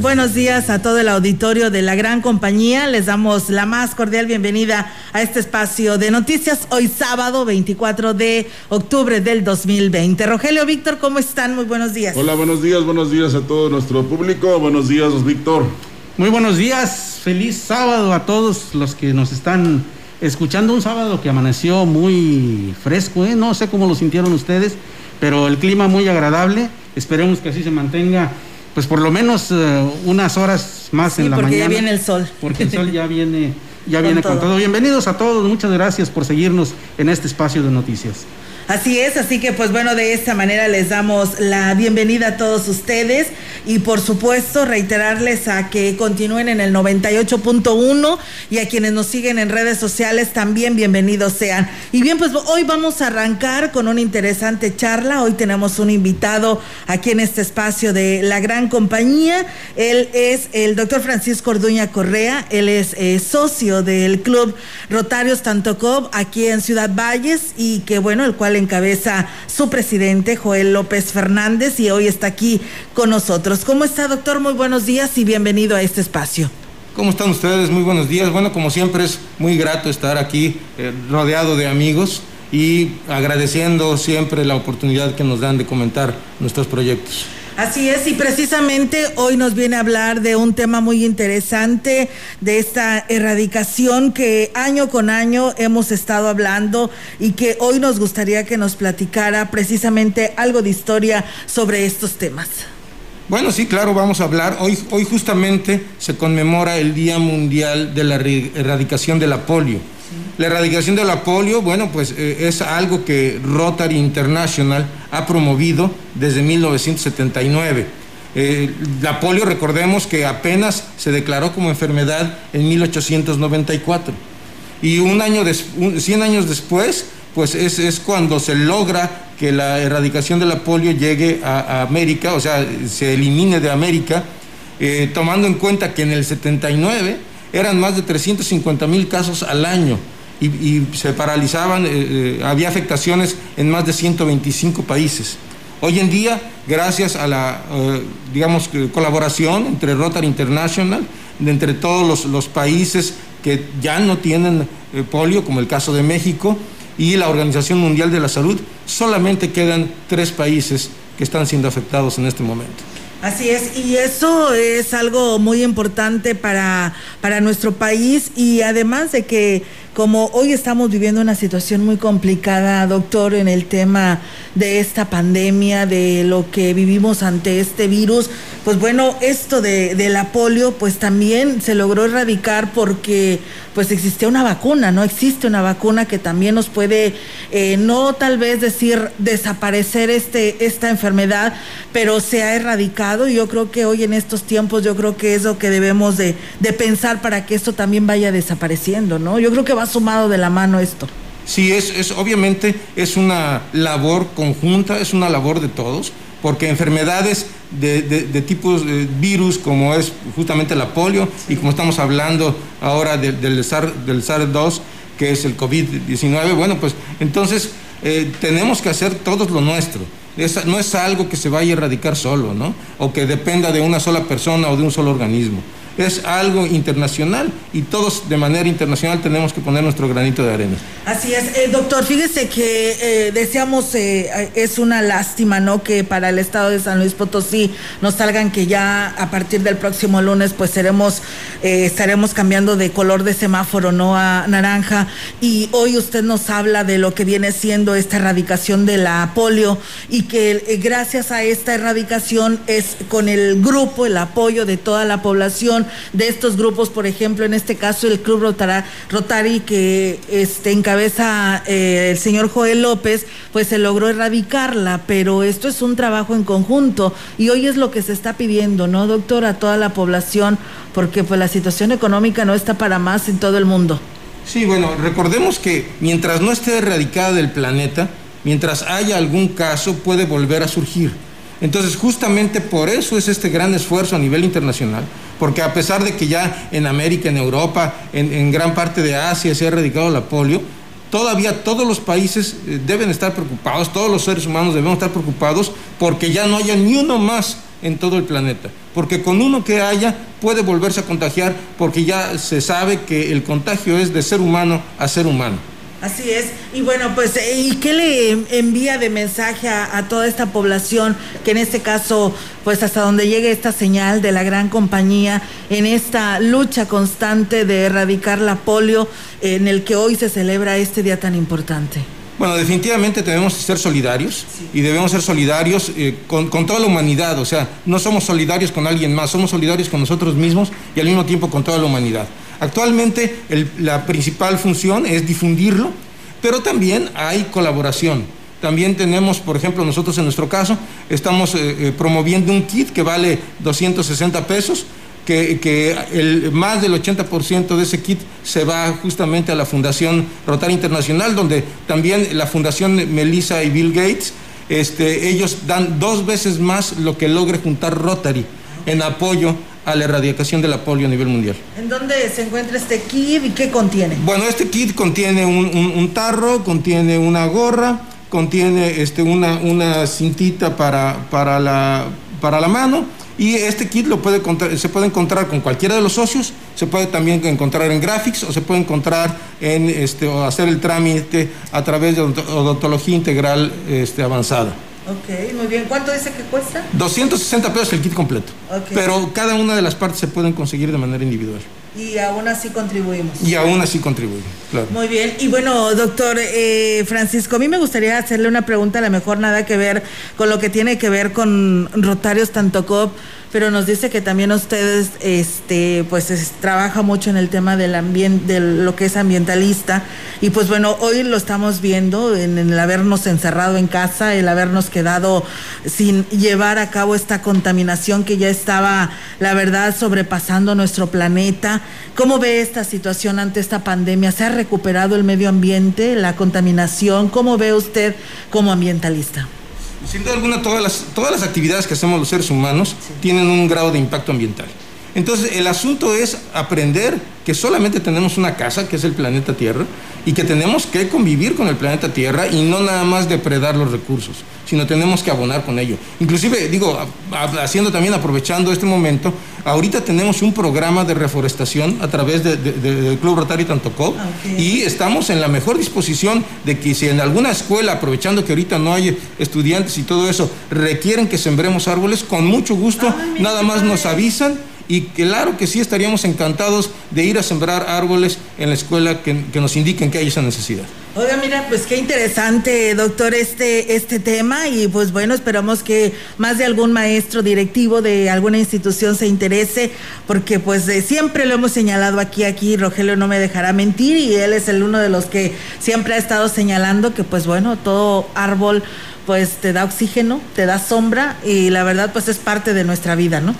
buenos días a todo el auditorio de la gran compañía. Les damos la más cordial bienvenida a este espacio de noticias hoy sábado 24 de octubre del 2020. Rogelio, Víctor, ¿cómo están? Muy buenos días. Hola, buenos días, buenos días a todo nuestro público. Buenos días, Víctor. Muy buenos días, feliz sábado a todos los que nos están escuchando. Un sábado que amaneció muy fresco, ¿eh? no sé cómo lo sintieron ustedes, pero el clima muy agradable. Esperemos que así se mantenga pues por lo menos eh, unas horas más en la mañana. Porque ya viene el sol. Porque el sol ya viene, ya viene con todo. Bienvenidos a todos, muchas gracias por seguirnos en este espacio de noticias. Así es, así que pues bueno, de esta manera les damos la bienvenida a todos ustedes y por supuesto reiterarles a que continúen en el 98.1 y a quienes nos siguen en redes sociales también bienvenidos sean. Y bien, pues hoy vamos a arrancar con una interesante charla. Hoy tenemos un invitado aquí en este espacio de la gran compañía. Él es el doctor Francisco Orduña Correa, él es eh, socio del Club Rotarios Tantocop aquí en Ciudad Valles y que bueno, el cual encabeza su presidente, Joel López Fernández, y hoy está aquí con nosotros. ¿Cómo está, doctor? Muy buenos días y bienvenido a este espacio. ¿Cómo están ustedes? Muy buenos días. Bueno, como siempre es muy grato estar aquí eh, rodeado de amigos y agradeciendo siempre la oportunidad que nos dan de comentar nuestros proyectos. Así es, y precisamente hoy nos viene a hablar de un tema muy interesante, de esta erradicación que año con año hemos estado hablando y que hoy nos gustaría que nos platicara precisamente algo de historia sobre estos temas. Bueno, sí, claro, vamos a hablar. Hoy, hoy justamente se conmemora el Día Mundial de la Erradicación de la Polio. La erradicación de la polio, bueno, pues eh, es algo que Rotary International ha promovido desde 1979. Eh, la polio, recordemos que apenas se declaró como enfermedad en 1894. Y un año 100 años después, pues es, cuando se logra que la erradicación de la polio llegue a, América, o sea, se elimine de América, eh, tomando en cuenta que en el 79 eran más de 350 mil casos al año y, se paralizaban, eh, eh, había afectaciones en más de 125 países. Hoy en día, gracias a la, eh, digamos, colaboración entre Rotary International, entre todos los, países que ya no tienen polio, como el caso de México, y la Organización Mundial de la Salud, solamente quedan tres países que están siendo afectados en este momento. Así es, y eso es algo muy importante para, para nuestro país y además de que como hoy estamos viviendo una situación muy complicada, doctor, en el tema de esta pandemia, de lo que vivimos ante este virus, pues bueno, esto de, la polio, pues también se logró erradicar porque pues existía una vacuna, ¿no? Existe una vacuna que también nos puede, eh, no tal vez decir desaparecer este, esta enfermedad, pero se ha erradicado y yo creo que hoy en estos tiempos, yo creo que es lo que debemos de, de pensar para que esto también vaya desapareciendo, ¿no? Yo creo que va sumado de la mano esto. Sí, es, es obviamente es una labor conjunta, es una labor de todos, porque enfermedades de, tipos de virus como es justamente la polio y como estamos hablando ahora del SARS del SARS 2 que es el COVID-19, bueno, pues entonces eh, tenemos que hacer todos lo nuestro. no es algo que se vaya a erradicar solo, ¿no? O que dependa de una sola persona o de un solo organismo es algo internacional y todos de manera internacional tenemos que poner nuestro granito de arena. Así es, eh, doctor, fíjese que eh, deseamos, eh, es una lástima, ¿no? Que para el estado de San Luis Potosí nos salgan que ya a partir del próximo lunes pues seremos, estaremos cambiando de color de semáforo, ¿no? A naranja y hoy usted nos habla de lo que viene siendo esta erradicación de la polio y que gracias a esta erradicación es con el grupo, el apoyo de toda la población, de estos grupos, por ejemplo, en este caso el Club Rotary que este, encabeza eh, el señor Joel López, pues se logró erradicarla, pero esto es un trabajo en conjunto y hoy es lo que se está pidiendo, ¿no, doctor? A toda la población, porque pues la situación económica no está para más en todo el mundo. Sí, bueno, recordemos que mientras no esté erradicada del planeta, mientras haya algún caso, puede volver a surgir. Entonces, justamente por eso es este gran esfuerzo a nivel internacional, porque a pesar de que ya en América, en Europa, en, gran parte de Asia se ha erradicado la polio, todavía todos los países eh, deben estar preocupados, todos los seres humanos debemos estar preocupados porque ya no haya ni uno más en todo el planeta, porque con uno que haya puede volverse a contagiar, porque ya se sabe que el contagio es de ser humano a ser humano. Así es. Y bueno, pues, eh, ¿y qué le envía de mensaje a, toda esta población que en este caso, pues hasta donde llegue esta señal de la gran compañía en esta lucha constante de erradicar la polio en el que hoy se celebra este día tan importante? Bueno, definitivamente debemos ser solidarios y debemos ser solidarios eh, con, toda la humanidad. O sea, no somos solidarios con alguien más, somos solidarios con nosotros mismos y al mismo tiempo con toda la humanidad. Actualmente la principal función es difundirlo, pero también hay colaboración. También tenemos, por ejemplo, nosotros en nuestro caso, estamos eh, eh, promoviendo un kit que vale 260 pesos, que, el, más del 80% de ese kit se va justamente a la Fundación Rotary Internacional, donde también la Fundación Melissa y Bill Gates, este, ellos dan dos veces más lo que logre juntar Rotary en apoyo a la erradicación de la polio a nivel mundial. ¿En dónde se encuentra este kit y qué contiene? Bueno, este kit contiene un, tarro, contiene una gorra, contiene este, una, una cintita para, para, la, para la mano y este kit lo puede se puede encontrar con cualquiera de los socios, se puede también encontrar en Graphics o se puede encontrar en este, o hacer el trámite a través de odontología integral este, avanzada. Ok, muy bien. ¿Cuánto dice que cuesta? 260 pesos el kit completo. Pero cada una de las partes se pueden conseguir de manera individual. Y aún así contribuimos. Y aún así contribuimos, claro. Muy bien. Y bueno, doctor eh, Francisco, a mí me gustaría hacerle una pregunta, a lo mejor nada que ver con lo que tiene que ver con Rotarios Tantocop pero nos dice que también ustedes este pues trabaja mucho en el tema del ambiente de lo que es ambientalista. Y pues bueno hoy lo estamos viendo en, el habernos encerrado en casa el habernos quedado sin llevar a cabo esta contaminación que ya estaba la verdad sobrepasando nuestro planeta. Cómo ve esta situación ante esta pandemia se ha recuperado el medio ambiente la contaminación cómo ve usted como ambientalista sin duda alguna, todas las, todas las actividades que hacemos los seres humanos tienen un grado de impacto ambiental. Entonces, el asunto es aprender que solamente tenemos una casa, que es el planeta Tierra, y que tenemos que convivir con el planeta Tierra y no nada más depredar los recursos, sino tenemos que abonar con ello. Inclusive, digo, haciendo también, aprovechando este momento, ahorita tenemos un programa de reforestación a través del Club Rotary Tantocó ah, y estamos en la mejor disposición de que si en alguna escuela, aprovechando que ahorita no hay estudiantes y todo eso, requieren que sembremos árboles, con mucho gusto, nada más nos avisan y claro que sí estaríamos encantados de ir a sembrar árboles en la escuela que, nos indiquen que hay esa necesidad. Oiga, mira, pues qué interesante, doctor, este, este tema y pues bueno, esperamos que más de algún maestro directivo de alguna institución se interese, porque pues siempre lo hemos señalado aquí, aquí Rogelio no me dejará mentir y él es el uno de los que siempre ha estado señalando que pues bueno, todo árbol pues te da oxígeno, te da sombra y la verdad pues es parte de nuestra vida, ¿no?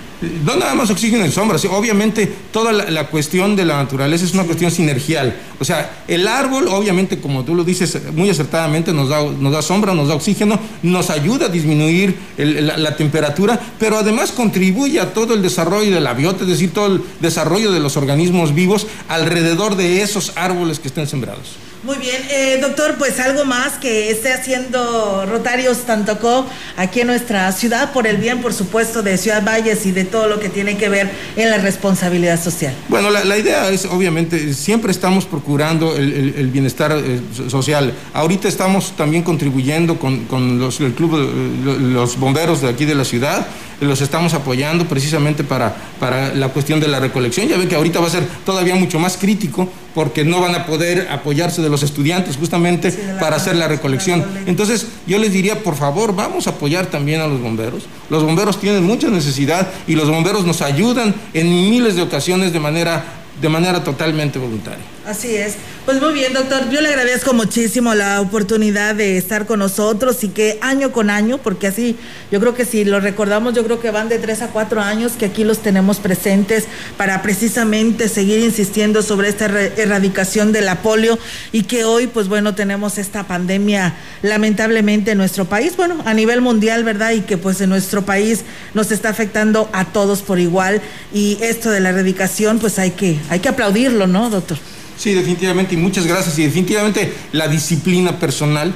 No nada más oxígeno y sombra, obviamente toda la, cuestión de la naturaleza es una cuestión sinergial. O sea, el árbol, obviamente, como tú lo dices muy acertadamente, nos da, nos da sombra, nos da oxígeno, nos ayuda a disminuir la, temperatura, pero además contribuye a todo el desarrollo de la biota, es decir, todo el desarrollo de los organismos vivos alrededor de esos árboles que estén sembrados. Muy bien, eh, doctor, pues algo más que esté haciendo Rotarios Tantocó aquí en nuestra ciudad, por el bien, por supuesto, de Ciudad Valles y de todo lo que tiene que ver en la responsabilidad social. Bueno, la, idea es, obviamente, siempre estamos procurando el, bienestar eh, social. Ahorita estamos también contribuyendo con, los, el club, los bomberos de aquí de la ciudad los estamos apoyando precisamente para, para la cuestión de la recolección. Ya ve que ahorita va a ser todavía mucho más crítico porque no van a poder apoyarse de los estudiantes justamente para hacer la recolección. Entonces yo les diría, por favor, vamos a apoyar también a los bomberos. Los bomberos tienen mucha necesidad y los bomberos nos ayudan en miles de ocasiones de manera, de manera totalmente voluntaria. Así es. Pues muy bien, doctor. Yo le agradezco muchísimo la oportunidad de estar con nosotros y que año con año, porque así yo creo que si lo recordamos, yo creo que van de tres a cuatro años que aquí los tenemos presentes para precisamente seguir insistiendo sobre esta erradicación de la polio y que hoy, pues bueno, tenemos esta pandemia lamentablemente en nuestro país, bueno, a nivel mundial, ¿verdad? Y que pues en nuestro país nos está afectando a todos por igual y esto de la erradicación, pues hay que, hay que aplaudirlo, ¿no, doctor? Sí, definitivamente, y muchas gracias. Y definitivamente la disciplina personal,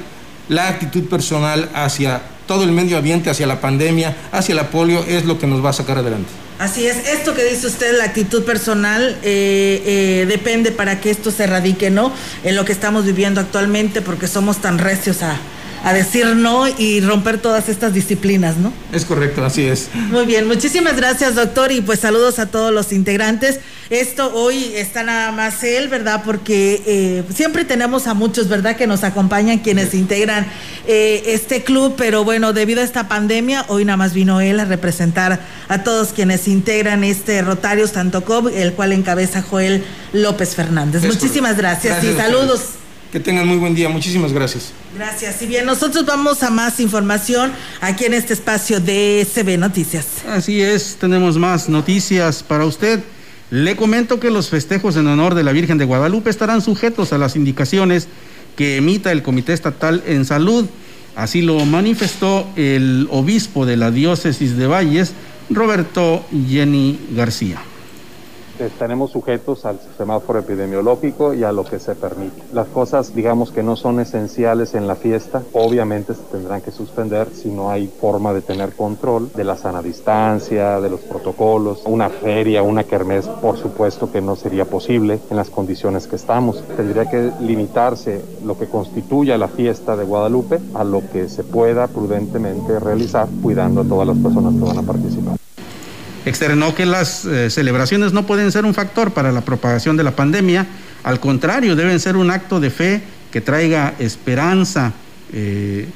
la actitud personal hacia todo el medio ambiente, hacia la pandemia, hacia la polio, es lo que nos va a sacar adelante. Así es, esto que dice usted, la actitud personal, eh, eh, depende para que esto se erradique, ¿no? En lo que estamos viviendo actualmente, porque somos tan recios a, a decir no y romper todas estas disciplinas, ¿no? Es correcto, así es. Muy bien, muchísimas gracias, doctor, y pues saludos a todos los integrantes. Esto hoy está nada más él, ¿verdad? Porque eh, siempre tenemos a muchos, ¿verdad?, que nos acompañan, quienes integran eh, este club, pero bueno, debido a esta pandemia, hoy nada más vino él a representar a todos quienes integran este Rotarios Tanto Cob, el cual encabeza Joel López Fernández. muchísimas gracias y saludos. Que tengan muy buen día. Muchísimas gracias. Gracias. Y bien, nosotros vamos a más información aquí en este espacio de CB Noticias. Así es, tenemos más noticias para usted. Le comento que los festejos en honor de la Virgen de Guadalupe estarán sujetos a las indicaciones que emita el Comité Estatal en Salud. Así lo manifestó el obispo de la diócesis de Valles, Roberto Jenny García estaremos sujetos al semáforo epidemiológico y a lo que se permite. Las cosas, digamos, que no son esenciales en la fiesta, obviamente se tendrán que suspender si no hay forma de tener control de la sana distancia, de los protocolos. Una feria, una kermés, por supuesto que no sería posible en las condiciones que estamos. Tendría que limitarse lo que constituya la fiesta de Guadalupe a lo que se pueda prudentemente realizar, cuidando a todas las personas que van a participar. Externó que las eh, celebraciones no pueden ser un factor para la propagación de la pandemia, al contrario, deben ser un acto de fe que traiga esperanza eh,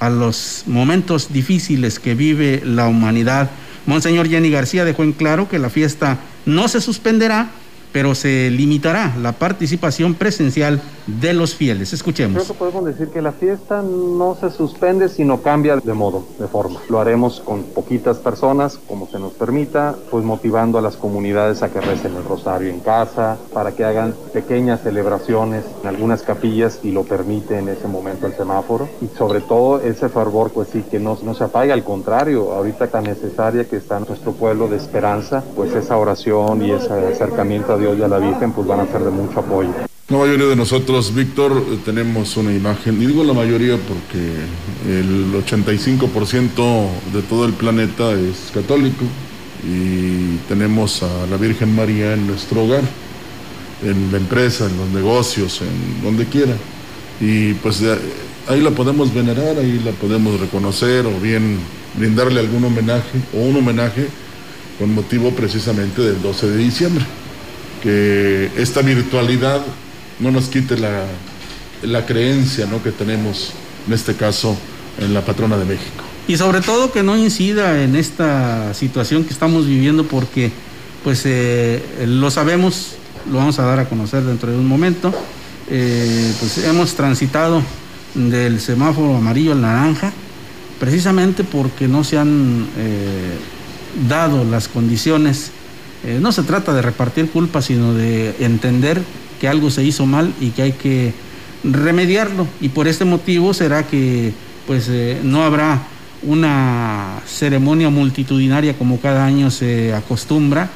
a los momentos difíciles que vive la humanidad. Monseñor Jenny García dejó en claro que la fiesta no se suspenderá pero se limitará la participación presencial de los fieles. Escuchemos. Creo que podemos decir que la fiesta no se suspende, sino cambia de modo, de forma. Lo haremos con poquitas personas, como se nos permita, pues motivando a las comunidades a que recen el rosario en casa, para que hagan pequeñas celebraciones en algunas capillas y lo permite en ese momento el semáforo. Y sobre todo ese fervor, pues sí, que no, no se apague, al contrario, ahorita tan necesaria que está nuestro pueblo de esperanza, pues esa oración y ese acercamiento a Dios y a la Virgen pues van a ser de mucho apoyo. La mayoría de nosotros, Víctor, tenemos una imagen, y digo la mayoría porque el 85% de todo el planeta es católico y tenemos a la Virgen María en nuestro hogar, en la empresa, en los negocios, en donde quiera. Y pues ahí la podemos venerar, ahí la podemos reconocer o bien brindarle algún homenaje o un homenaje con motivo precisamente del 12 de diciembre que esta virtualidad no nos quite la, la creencia ¿no? que tenemos, en este caso, en la patrona de México. Y sobre todo que no incida en esta situación que estamos viviendo porque pues eh, lo sabemos, lo vamos a dar a conocer dentro de un momento, eh, pues hemos transitado del semáforo amarillo al naranja precisamente porque no se han eh, dado las condiciones. No se trata de repartir culpa, sino de entender que algo se hizo mal y que hay que remediarlo. Y por este motivo será que pues eh, no habrá una ceremonia multitudinaria como cada año se acostumbra.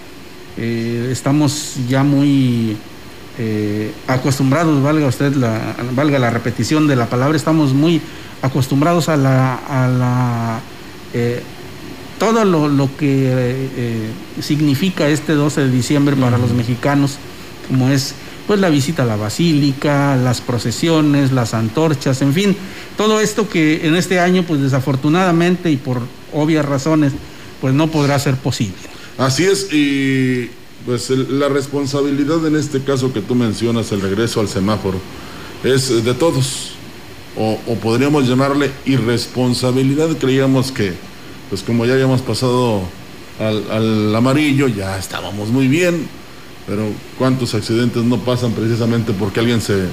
estamos ya muy acostumbrados, valga usted la, valga la repetición de la palabra, estamos muy acostumbrados a la, a la eh, todo lo, que eh, significa este 12 de diciembre para los mexicanos, como es pues la visita a la basílica, las procesiones, las antorchas, en fin, todo esto que en este año pues desafortunadamente y por obvias razones pues no podrá ser posible. Así es y pues la responsabilidad en este caso que tú mencionas, el regreso al semáforo, es de todos o, podríamos llamarle irresponsabilidad. Creíamos que, pues como ya habíamos pasado al, amarillo, ya estábamos muy bien, pero cuántos accidentes no pasan precisamente porque alguien se,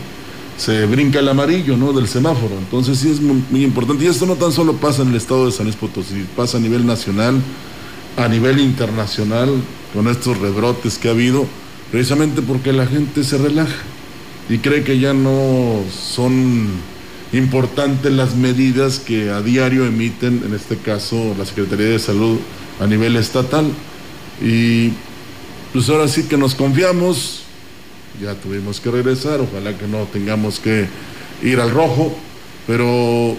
se brinca el amarillo, ¿no? Del semáforo. Entonces sí es muy, importante. Y esto no tan solo pasa en el estado de San Luis Potosí, pasa a nivel nacional, a nivel internacional, con estos rebrotes que ha habido, precisamente porque la gente se relaja y cree que ya no son importantes las medidas que a diario emiten, en este caso, la Secretaría de Salud a nivel estatal. Y pues ahora sí que nos confiamos, ya tuvimos que regresar, ojalá que no tengamos que ir al rojo, pero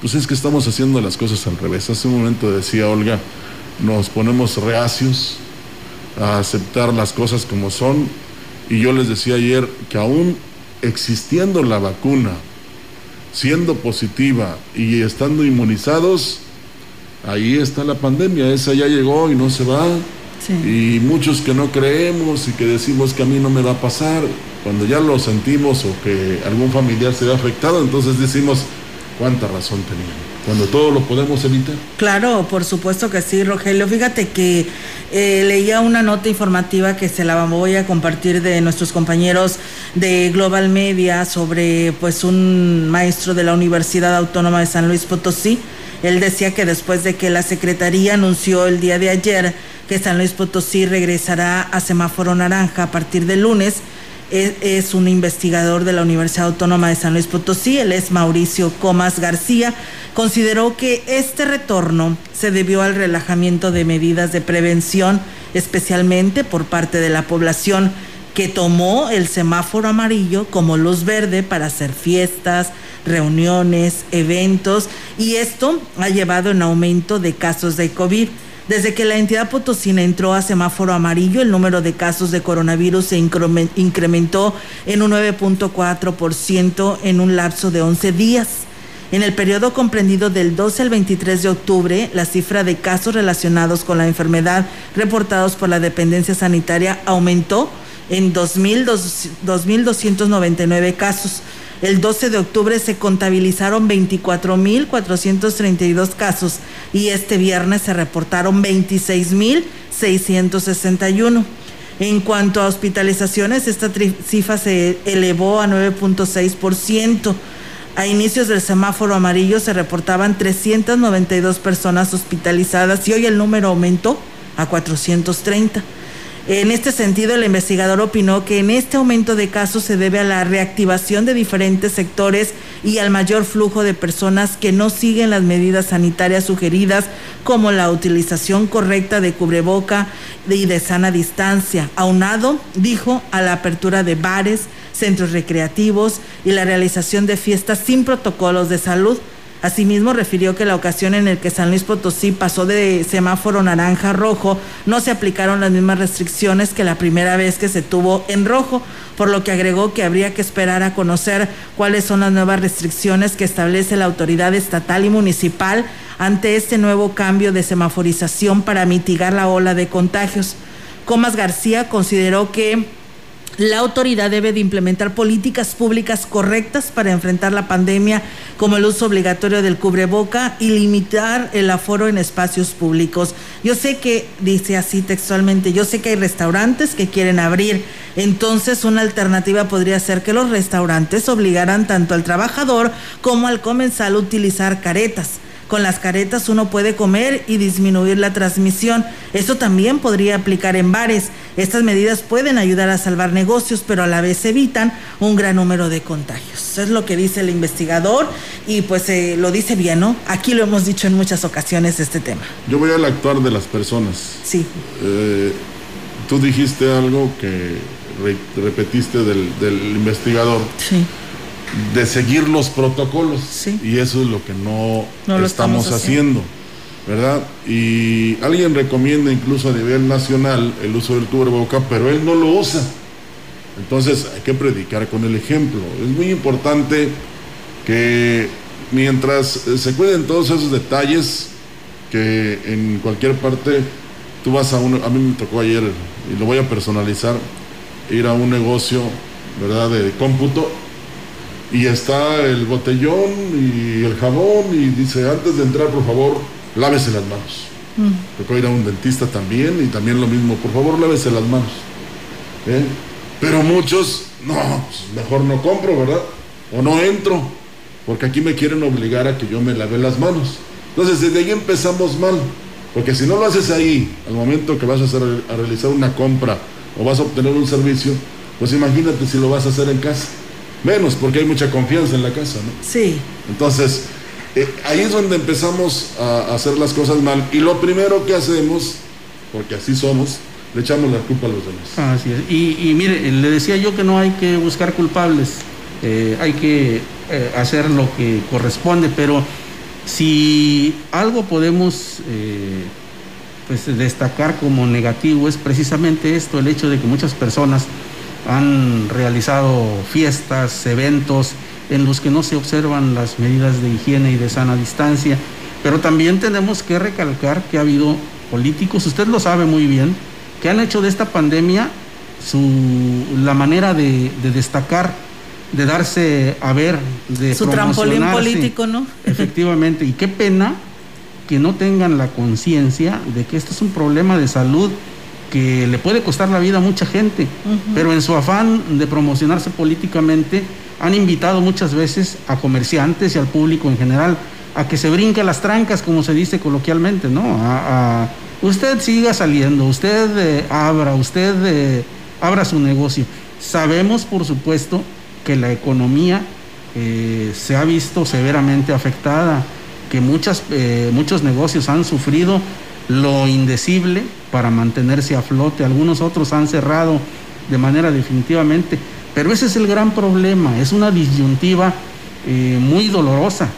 pues es que estamos haciendo las cosas al revés. Hace un momento decía Olga, nos ponemos reacios a aceptar las cosas como son y yo les decía ayer que aún existiendo la vacuna, siendo positiva y estando inmunizados, ahí está la pandemia, esa ya llegó y no se va. Y muchos que no creemos y que decimos que a mí no me va a pasar, cuando ya lo sentimos o que algún familiar se ve afectado, entonces decimos, ¿cuánta razón tenía? cuando todo lo podemos evitar. Claro, por supuesto que sí, Rogelio. Fíjate que eh, leía una nota informativa que se la voy a compartir de nuestros compañeros de Global Media sobre pues un maestro de la Universidad Autónoma de San Luis Potosí. Él decía que después de que la Secretaría anunció el día de ayer que San Luis Potosí regresará a semáforo naranja a partir del lunes, es, un investigador de la Universidad Autónoma de San Luis Potosí, él es Mauricio Comas García, consideró que este retorno se debió al relajamiento de medidas de prevención, especialmente por parte de la población que tomó el semáforo amarillo como luz verde para hacer fiestas, reuniones, eventos, y esto ha llevado en aumento de casos de COVID. Desde que la entidad potosina entró a semáforo amarillo, el número de casos de coronavirus se incrementó en un 9.4% en un lapso de 11 días. En el periodo comprendido del 12 al 23 de octubre, la cifra de casos relacionados con la enfermedad reportados por la dependencia sanitaria aumentó en 2.299 casos el 12 de octubre se contabilizaron 24.432 casos y este viernes se reportaron 26.661. En cuanto a hospitalizaciones, esta cifra se elevó a 9.6%. A inicios del semáforo amarillo se reportaban 392 personas hospitalizadas y hoy el número aumentó a 430. En este sentido, el investigador opinó que en este aumento de casos se debe a la reactivación de diferentes sectores y al mayor flujo de personas que no siguen las medidas sanitarias sugeridas, como la utilización correcta de cubreboca y de sana distancia, aunado, dijo, a la apertura de bares, centros recreativos y la realización de fiestas sin protocolos de salud Asimismo, refirió que la ocasión en la que San Luis Potosí pasó de semáforo naranja a rojo, no se aplicaron las mismas restricciones que la primera vez que se tuvo en rojo, por lo que agregó que habría que esperar a conocer cuáles son las nuevas restricciones que establece la autoridad estatal y municipal ante este nuevo cambio de semaforización para mitigar la ola de contagios. Comas García consideró que la autoridad debe de implementar políticas públicas correctas para enfrentar la pandemia, como el uso obligatorio del cubreboca y limitar el aforo en espacios públicos. Yo sé que, dice así textualmente, yo sé que hay restaurantes que quieren abrir, entonces una alternativa podría ser que los restaurantes obligaran tanto al trabajador como al comensal a utilizar caretas Con las caretas uno puede comer y disminuir la transmisión. Eso también podría aplicar en bares. Estas medidas pueden ayudar a salvar negocios, pero a la vez evitan un gran número de contagios. Es lo que dice el investigador y pues eh, lo dice bien, ¿no? Aquí lo hemos dicho en muchas ocasiones este tema. Yo voy al actuar de las personas. Sí. Eh, tú dijiste algo que repetiste del, investigador. Sí. De seguir los protocolos. Sí. Y eso es lo que no, estamos, haciendo. ¿Verdad? Y alguien recomienda incluso a nivel nacional el uso del cubreboca, pero él no lo usa. Entonces hay que predicar con el ejemplo. Es muy importante que mientras se cuiden todos esos detalles, que en cualquier parte tú vas a uno, a mí me tocó ayer y lo voy a personalizar, ir a un negocio, ¿verdad?, de cómputo y está el botellón y el jabón y dice, antes de entrar, por favor, lávese las manos. Mm. Tocó ir a un dentista también y también lo mismo, por favor, lávese las manos. ¿Eh? Pero muchos, no, pues mejor no compro, ¿verdad? O no entro, porque aquí me quieren obligar a que yo me lave las manos. Entonces, desde ahí empezamos mal. Porque si no lo haces ahí, al momento que vas a, hacer, a realizar una compra o vas a obtener un servicio, pues imagínate si lo vas a hacer en casa. Menos, porque hay mucha confianza en la casa, ¿no? Sí. Entonces, eh, ahí es donde empezamos a hacer las cosas mal. Y lo primero que hacemos, porque así somos, le echamos la culpa a los demás. Así es. Y, mire, le decía yo que no hay que buscar culpables, eh, hay que eh, hacer lo que corresponde, pero si algo podemos eh, pues destacar como negativo es precisamente esto, el hecho de que muchas personas han realizado fiestas, eventos en los que no se observan las medidas de higiene y de sana distancia, pero también tenemos que recalcar que ha habido políticos, usted lo sabe muy bien, que han hecho de esta pandemia su, la manera de destacar de darse a ver, de su trampolín político, ¿no? Efectivamente, y qué pena que no tengan la conciencia de que esto es un problema de salud que le puede costar la vida a mucha gente, pero en su afán de promocionarse políticamente han invitado muchas veces a comerciantes y al público en general a que se brinque las trancas, como se dice coloquialmente, ¿no? A, usted siga saliendo, usted eh, abra, usted eh, abra su negocio. Sabemos, por supuesto, que la economía eh, se ha visto severamente afectada, que muchas, muchos negocios han sufrido lo indecible para mantenerse a flote, algunos otros han cerrado de manera definitivamente, pero ese es el gran problema, es una disyuntiva eh, muy dolorosa,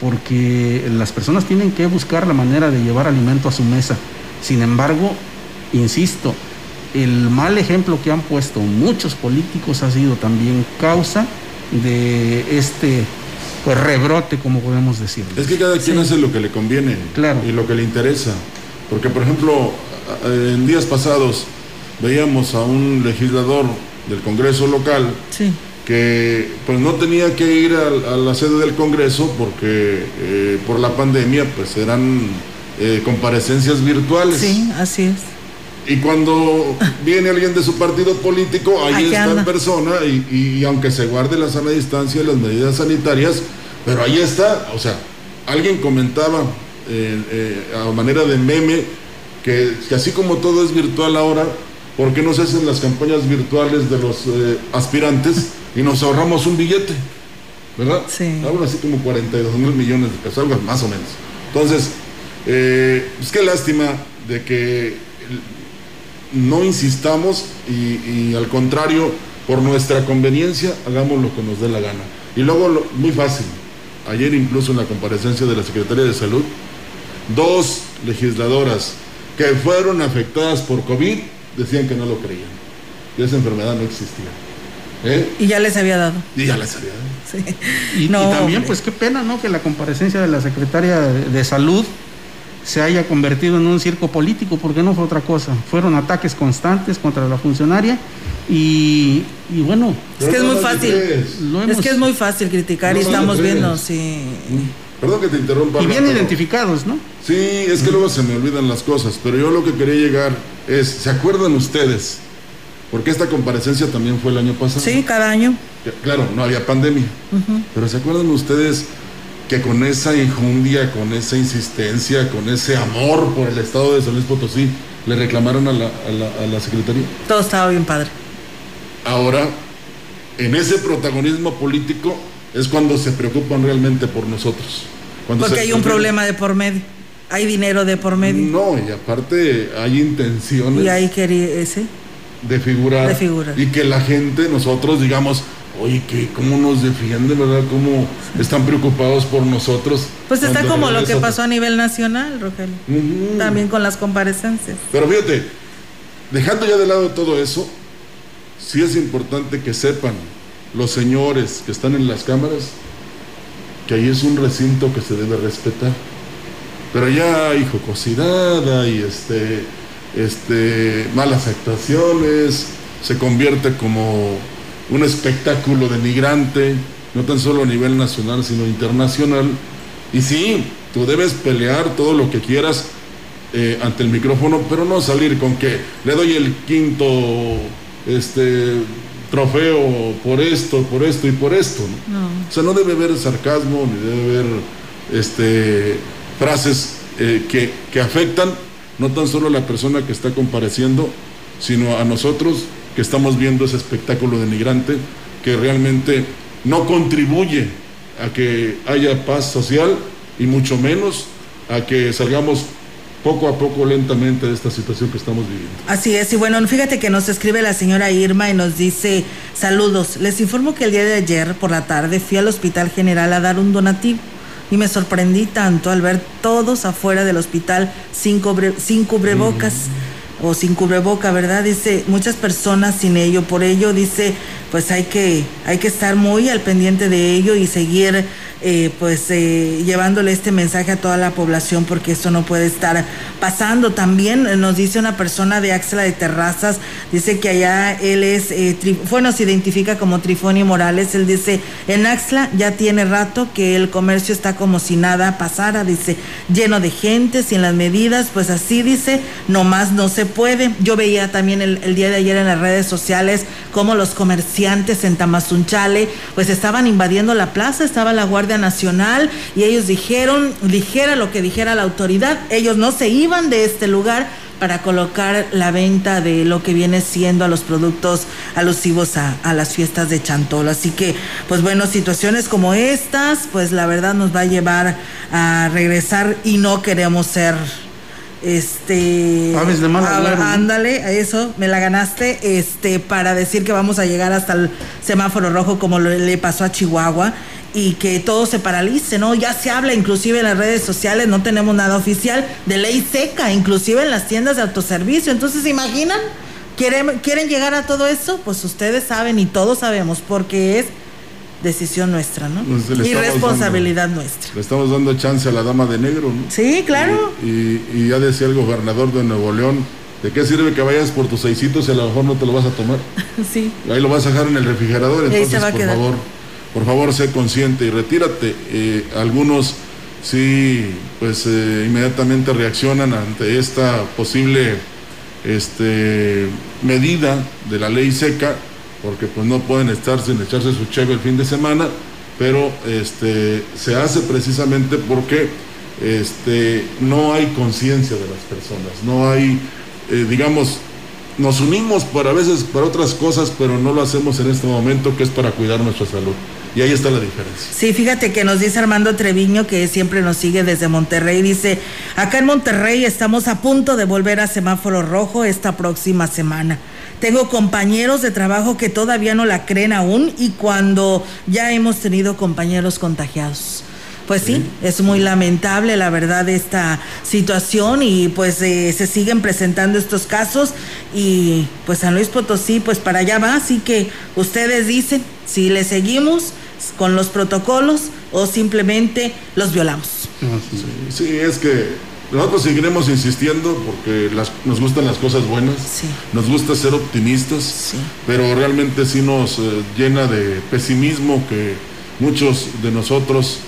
porque las personas tienen que buscar la manera de llevar alimento a su mesa. Sin embargo, insisto, el mal ejemplo que han puesto muchos políticos ha sido también causa de este pues, rebrote, como podemos decir. Es que cada quien hace lo que le conviene claro. y lo que le interesa. Porque, por ejemplo, en días pasados veíamos a un legislador del Congreso local que pues no tenía que ir a, la sede del Congreso porque eh, por la pandemia pues eran eh, comparecencias virtuales. Sí, así es. Y cuando viene alguien de su partido político, ahí está en persona y, aunque se guarde la sana distancia y las medidas sanitarias, pero ahí está, o sea, alguien comentaba eh, eh, a manera de meme que, así como todo es virtual ahora, ¿por qué no se hacen las campañas virtuales de los eh, aspirantes y nos ahorramos un billete? ¿Verdad? Sí. Algo así como 42 mil millones de pesos, algo más o menos. Entonces, eh, pues qué lástima de que no insistamos y, al contrario, por nuestra conveniencia, hagamos lo que nos dé la gana. Y luego, muy fácil, ayer incluso en la comparecencia de la Secretaría de Salud, dos legisladoras que fueron afectadas por COVID decían que no lo creían, que esa enfermedad no existía. ¿Eh? Y ya les había dado. Y ya les había dado. Sí. Y, también, pues qué pena, ¿no? Que la comparecencia de la Secretaria de Salud se haya convertido en un circo político, porque no fue otra cosa. Fueron ataques constantes contra la funcionaria y, bueno. Es que es muy fácil. Es que es muy fácil criticar y estamos viendo, sí. Perdón que te interrumpa. Y bien identificados, ¿no? Sí, es que luego se me olvidan las cosas, pero yo lo que quería llegar es, ¿se acuerdan ustedes? Porque esta comparecencia también fue el año pasado. Sí, cada año. Claro, no había pandemia. Pero ¿se acuerdan ustedes que con esa injundia, con esa insistencia, con ese amor por el Estado de San Luis Potosí, le reclamaron a la, a la Secretaría. Todo estaba bien padre. Ahora, en ese protagonismo político es cuando se preocupan realmente por nosotros. Porque hay un problema de por medio. Hay dinero de por medio. No, y aparte hay intenciones. Y hay que ese. De figurar, de figurar. Y que la gente, nosotros digamos, oye, que cómo nos defienden, ¿verdad? ¿Cómo están preocupados por nosotros? Pues está como lo que pasó a nivel nacional, Rogelio. También con las comparecencias. Pero fíjate, dejando ya de lado todo eso, sí es importante que sepan los señores que están en las cámaras que ahí es un recinto que se debe respetar. Pero ya hay jocosidad, hay este, este, malas actuaciones, se convierte como un espectáculo denigrante, no tan solo a nivel nacional, sino internacional. Y sí, tú debes pelear todo lo que quieras eh, ante el micrófono, pero no salir con que le doy el quinto este, trofeo por esto, por esto y por esto. O sea, no debe haber sarcasmo, ni debe haber este, frases eh, que, que afectan no tan solo a la persona que está compareciendo, sino a nosotros que estamos viendo ese espectáculo denigrante que realmente no contribuye a que haya paz social y mucho menos a que salgamos poco a poco lentamente de esta situación que estamos viviendo. Así es, y bueno, fíjate que nos escribe la señora Irma y nos dice, saludos, les informo que el día de ayer por la tarde fui al Hospital General a dar un donativo y me sorprendí tanto al ver todos afuera del hospital sin, cubrebocas. O sin cubreboca, ¿verdad? Dice, muchas personas sin ello, por ello dice, pues hay que, hay que estar muy al pendiente de ello y seguir eh, pues eh, llevándole este mensaje a toda la población porque esto no puede estar pasando. También nos dice una persona de Axla de Terrazas, dice que allá él es, eh, bueno, se identifica como Trifonio Morales, él dice, en Axla ya tiene rato que el comercio está como si nada pasara, dice, lleno de gente, sin las medidas, pues así dice, nomás no se puede. Yo veía también el, día de ayer en las redes sociales cómo los comerciantes en Tamazunchale pues estaban invadiendo la plaza, estaba la Guardia Nacional y ellos dijeron, dijera lo que dijera la autoridad, ellos no se iban de este lugar para colocar la venta de lo que viene siendo a los productos alusivos a, a, las fiestas de Chantolo. Así que, pues bueno, situaciones como estas, pues la verdad nos va a llevar a regresar y no queremos ser este aves de ándale a eso me la ganaste este para decir que vamos a llegar hasta el semáforo rojo como le pasó a Chihuahua y que todo se paralice, ¿no? Ya se habla inclusive en las redes sociales, no tenemos nada oficial de ley seca, inclusive en las tiendas de autoservicio. Entonces, ¿se imaginan? ¿Quieren, ¿Quieren llegar a todo eso? Pues ustedes saben y todos sabemos, porque es decisión nuestra, ¿no? Pues y responsabilidad nuestra. Le estamos dando chance a la dama de negro, ¿no? Sí, claro. Y, y, ya decía el gobernador de Nuevo León, ¿de qué sirve que vayas por tus seisitos y a lo mejor no te lo vas a tomar? sí. Ahí lo vas a dejar en el refrigerador, entonces, por favor por favor sé consciente y retírate. Eh, algunos sí, pues eh, inmediatamente reaccionan ante esta posible este, medida de la ley seca, porque pues no pueden estar sin echarse su cheve el fin de semana, pero este, se hace precisamente porque este, no hay conciencia de las personas, no hay, eh, digamos, nos unimos para a veces para otras cosas, pero no lo hacemos en este momento que es para cuidar nuestra salud. Y ahí está la diferencia. Sí, fíjate que nos dice Armando Treviño, que siempre nos sigue desde Monterrey, dice, acá en Monterrey estamos a punto de volver a semáforo rojo esta próxima semana. Tengo compañeros de trabajo que todavía no la creen aún y cuando ya hemos tenido compañeros contagiados. Pues sí, es muy lamentable la verdad esta situación y pues eh, se siguen presentando estos casos y pues San Luis Potosí pues para allá va, así que ustedes dicen si le seguimos con los protocolos o simplemente los violamos. Sí, es que nosotros seguiremos insistiendo porque nos gustan las cosas buenas, nos gusta ser optimistas, pero realmente sí nos eh, llena de pesimismo que muchos de nosotros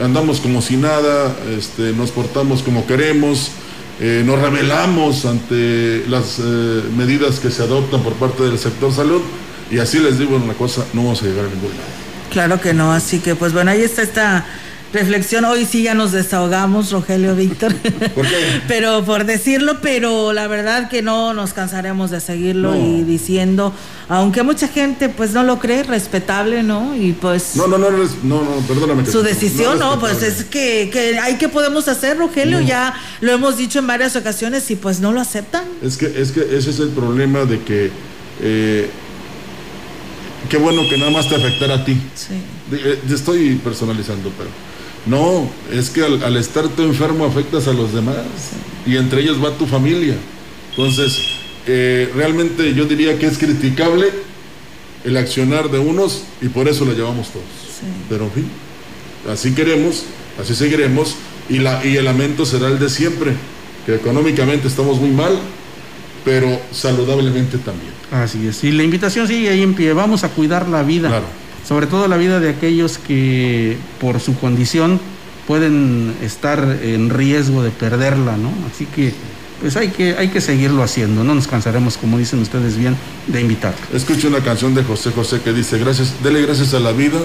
andamos como si nada, este, nos portamos como queremos, eh, nos rebelamos ante las eh, medidas que se adoptan por parte del sector salud y así les digo una cosa, no vamos a llegar a ningún lado. Claro que no, así que pues bueno, ahí está esta reflexión. Hoy sí ya nos desahogamos, Rogelio Víctor. ¿Por qué? pero por decirlo, pero la verdad que no nos cansaremos de seguirlo No. y diciendo, aunque mucha gente pues no lo cree, respetable, ¿no? Y pues No, no, no, no, no, no, perdóname. su decisión, no, pues es que, que hay que podemos hacer, Rogelio, ya lo hemos dicho en varias ocasiones y pues no lo aceptan. Es que, es que ese es el problema de que. eh, qué bueno que nada más te afectara a ti. Sí. Eh, estoy personalizando, pero. No, es que al, al estar tú enfermo afectas a los demás. Y entre ellos va tu familia. Entonces, eh, realmente yo diría que es criticable el accionar de unos y por eso lo llevamos todos. Pero en fin, así queremos, así seguiremos y, la, y el lamento será el de siempre, que económicamente estamos muy mal, pero saludablemente también. Así es. Y la invitación sigue ahí en pie. Vamos a cuidar la vida. Claro. Sobre todo la vida de aquellos que por su condición pueden estar en riesgo de perderla, ¿no? Así que pues hay que, hay que seguirlo haciendo. No nos cansaremos, como dicen ustedes bien, de invitar. Escucho una canción de José José que dice, gracias, dele gracias a la vida,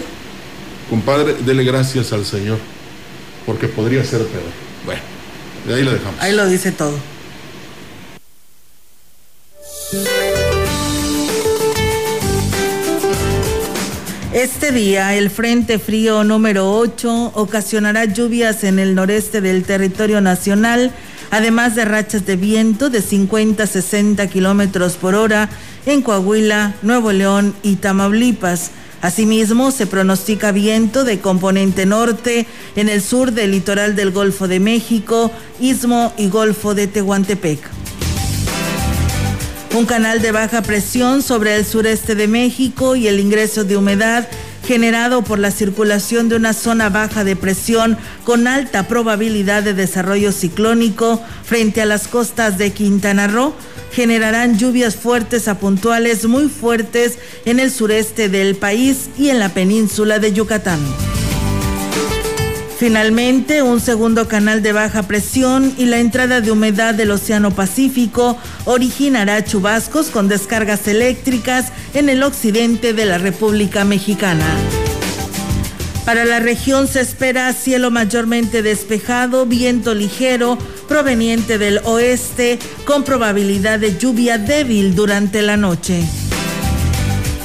compadre, dele gracias al Señor, porque podría ser peor. Bueno, de ahí lo dejamos. Ahí lo dice todo. Este día, el Frente Frío número 8 ocasionará lluvias en el noreste del territorio nacional, además de rachas de viento de 50 a 60 kilómetros por hora en Coahuila, Nuevo León y Tamaulipas. Asimismo, se pronostica viento de componente norte en el sur del litoral del Golfo de México, Istmo y Golfo de Tehuantepec. Un canal de baja presión sobre el sureste de México y el ingreso de humedad generado por la circulación de una zona baja de presión con alta probabilidad de desarrollo ciclónico frente a las costas de Quintana Roo generarán lluvias fuertes a puntuales muy fuertes en el sureste del país y en la península de Yucatán. Finalmente, un segundo canal de baja presión y la entrada de humedad del Océano Pacífico originará chubascos con descargas eléctricas en el occidente de la República Mexicana. Para la región se espera cielo mayormente despejado, viento ligero proveniente del oeste con probabilidad de lluvia débil durante la noche.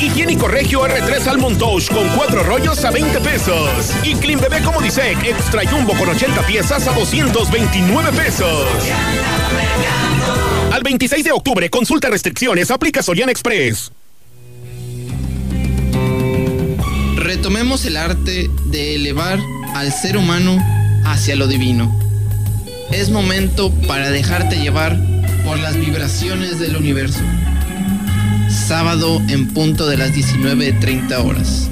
Higiénico Regio R3 Almond Touch con cuatro rollos a 20 pesos. Y Clean Bebé como dice Extra Jumbo con 80 piezas a 229 pesos. Al 26 de octubre, consulta restricciones, aplica Soriana Express. Retomemos el arte de elevar al ser humano hacia lo divino. Es momento para dejarte llevar por las vibraciones del universo. Sábado en punto de las 19.30 horas.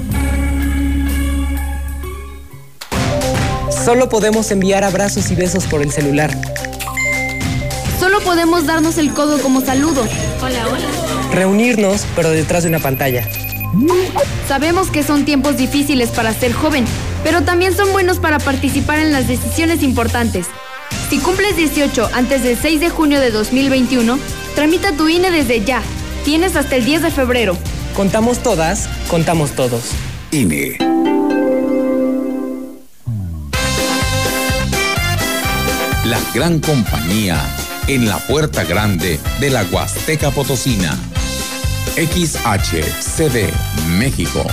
Solo podemos enviar abrazos y besos por el celular. Solo podemos darnos el codo como saludo. Hola, hola. Reunirnos, pero detrás de una pantalla. Sabemos que son tiempos difíciles para ser joven, pero también son buenos para participar en las decisiones importantes. Si cumples 18 antes del 6 de junio de 2021, tramita tu INE desde ya. Tienes hasta el 10 de febrero. Contamos todas, contamos todos. INE. La gran compañía en la puerta grande de la Huasteca Potosina. XHCD México.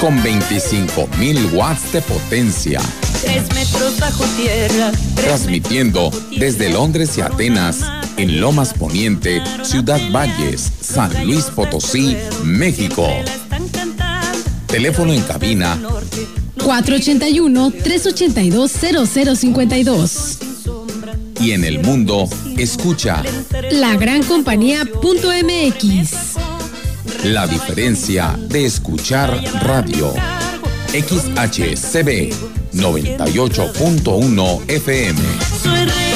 con 25 mil watts de potencia. Tres metros bajo tierra. Transmitiendo desde Londres y Atenas, en Lomas Poniente, Ciudad Valles, San Luis Potosí, México. Teléfono en cabina 481-382-0052. Y en el mundo, escucha La Gran Compañía.mx. la diferencia de escuchar radio. XHCB 98.1 FM.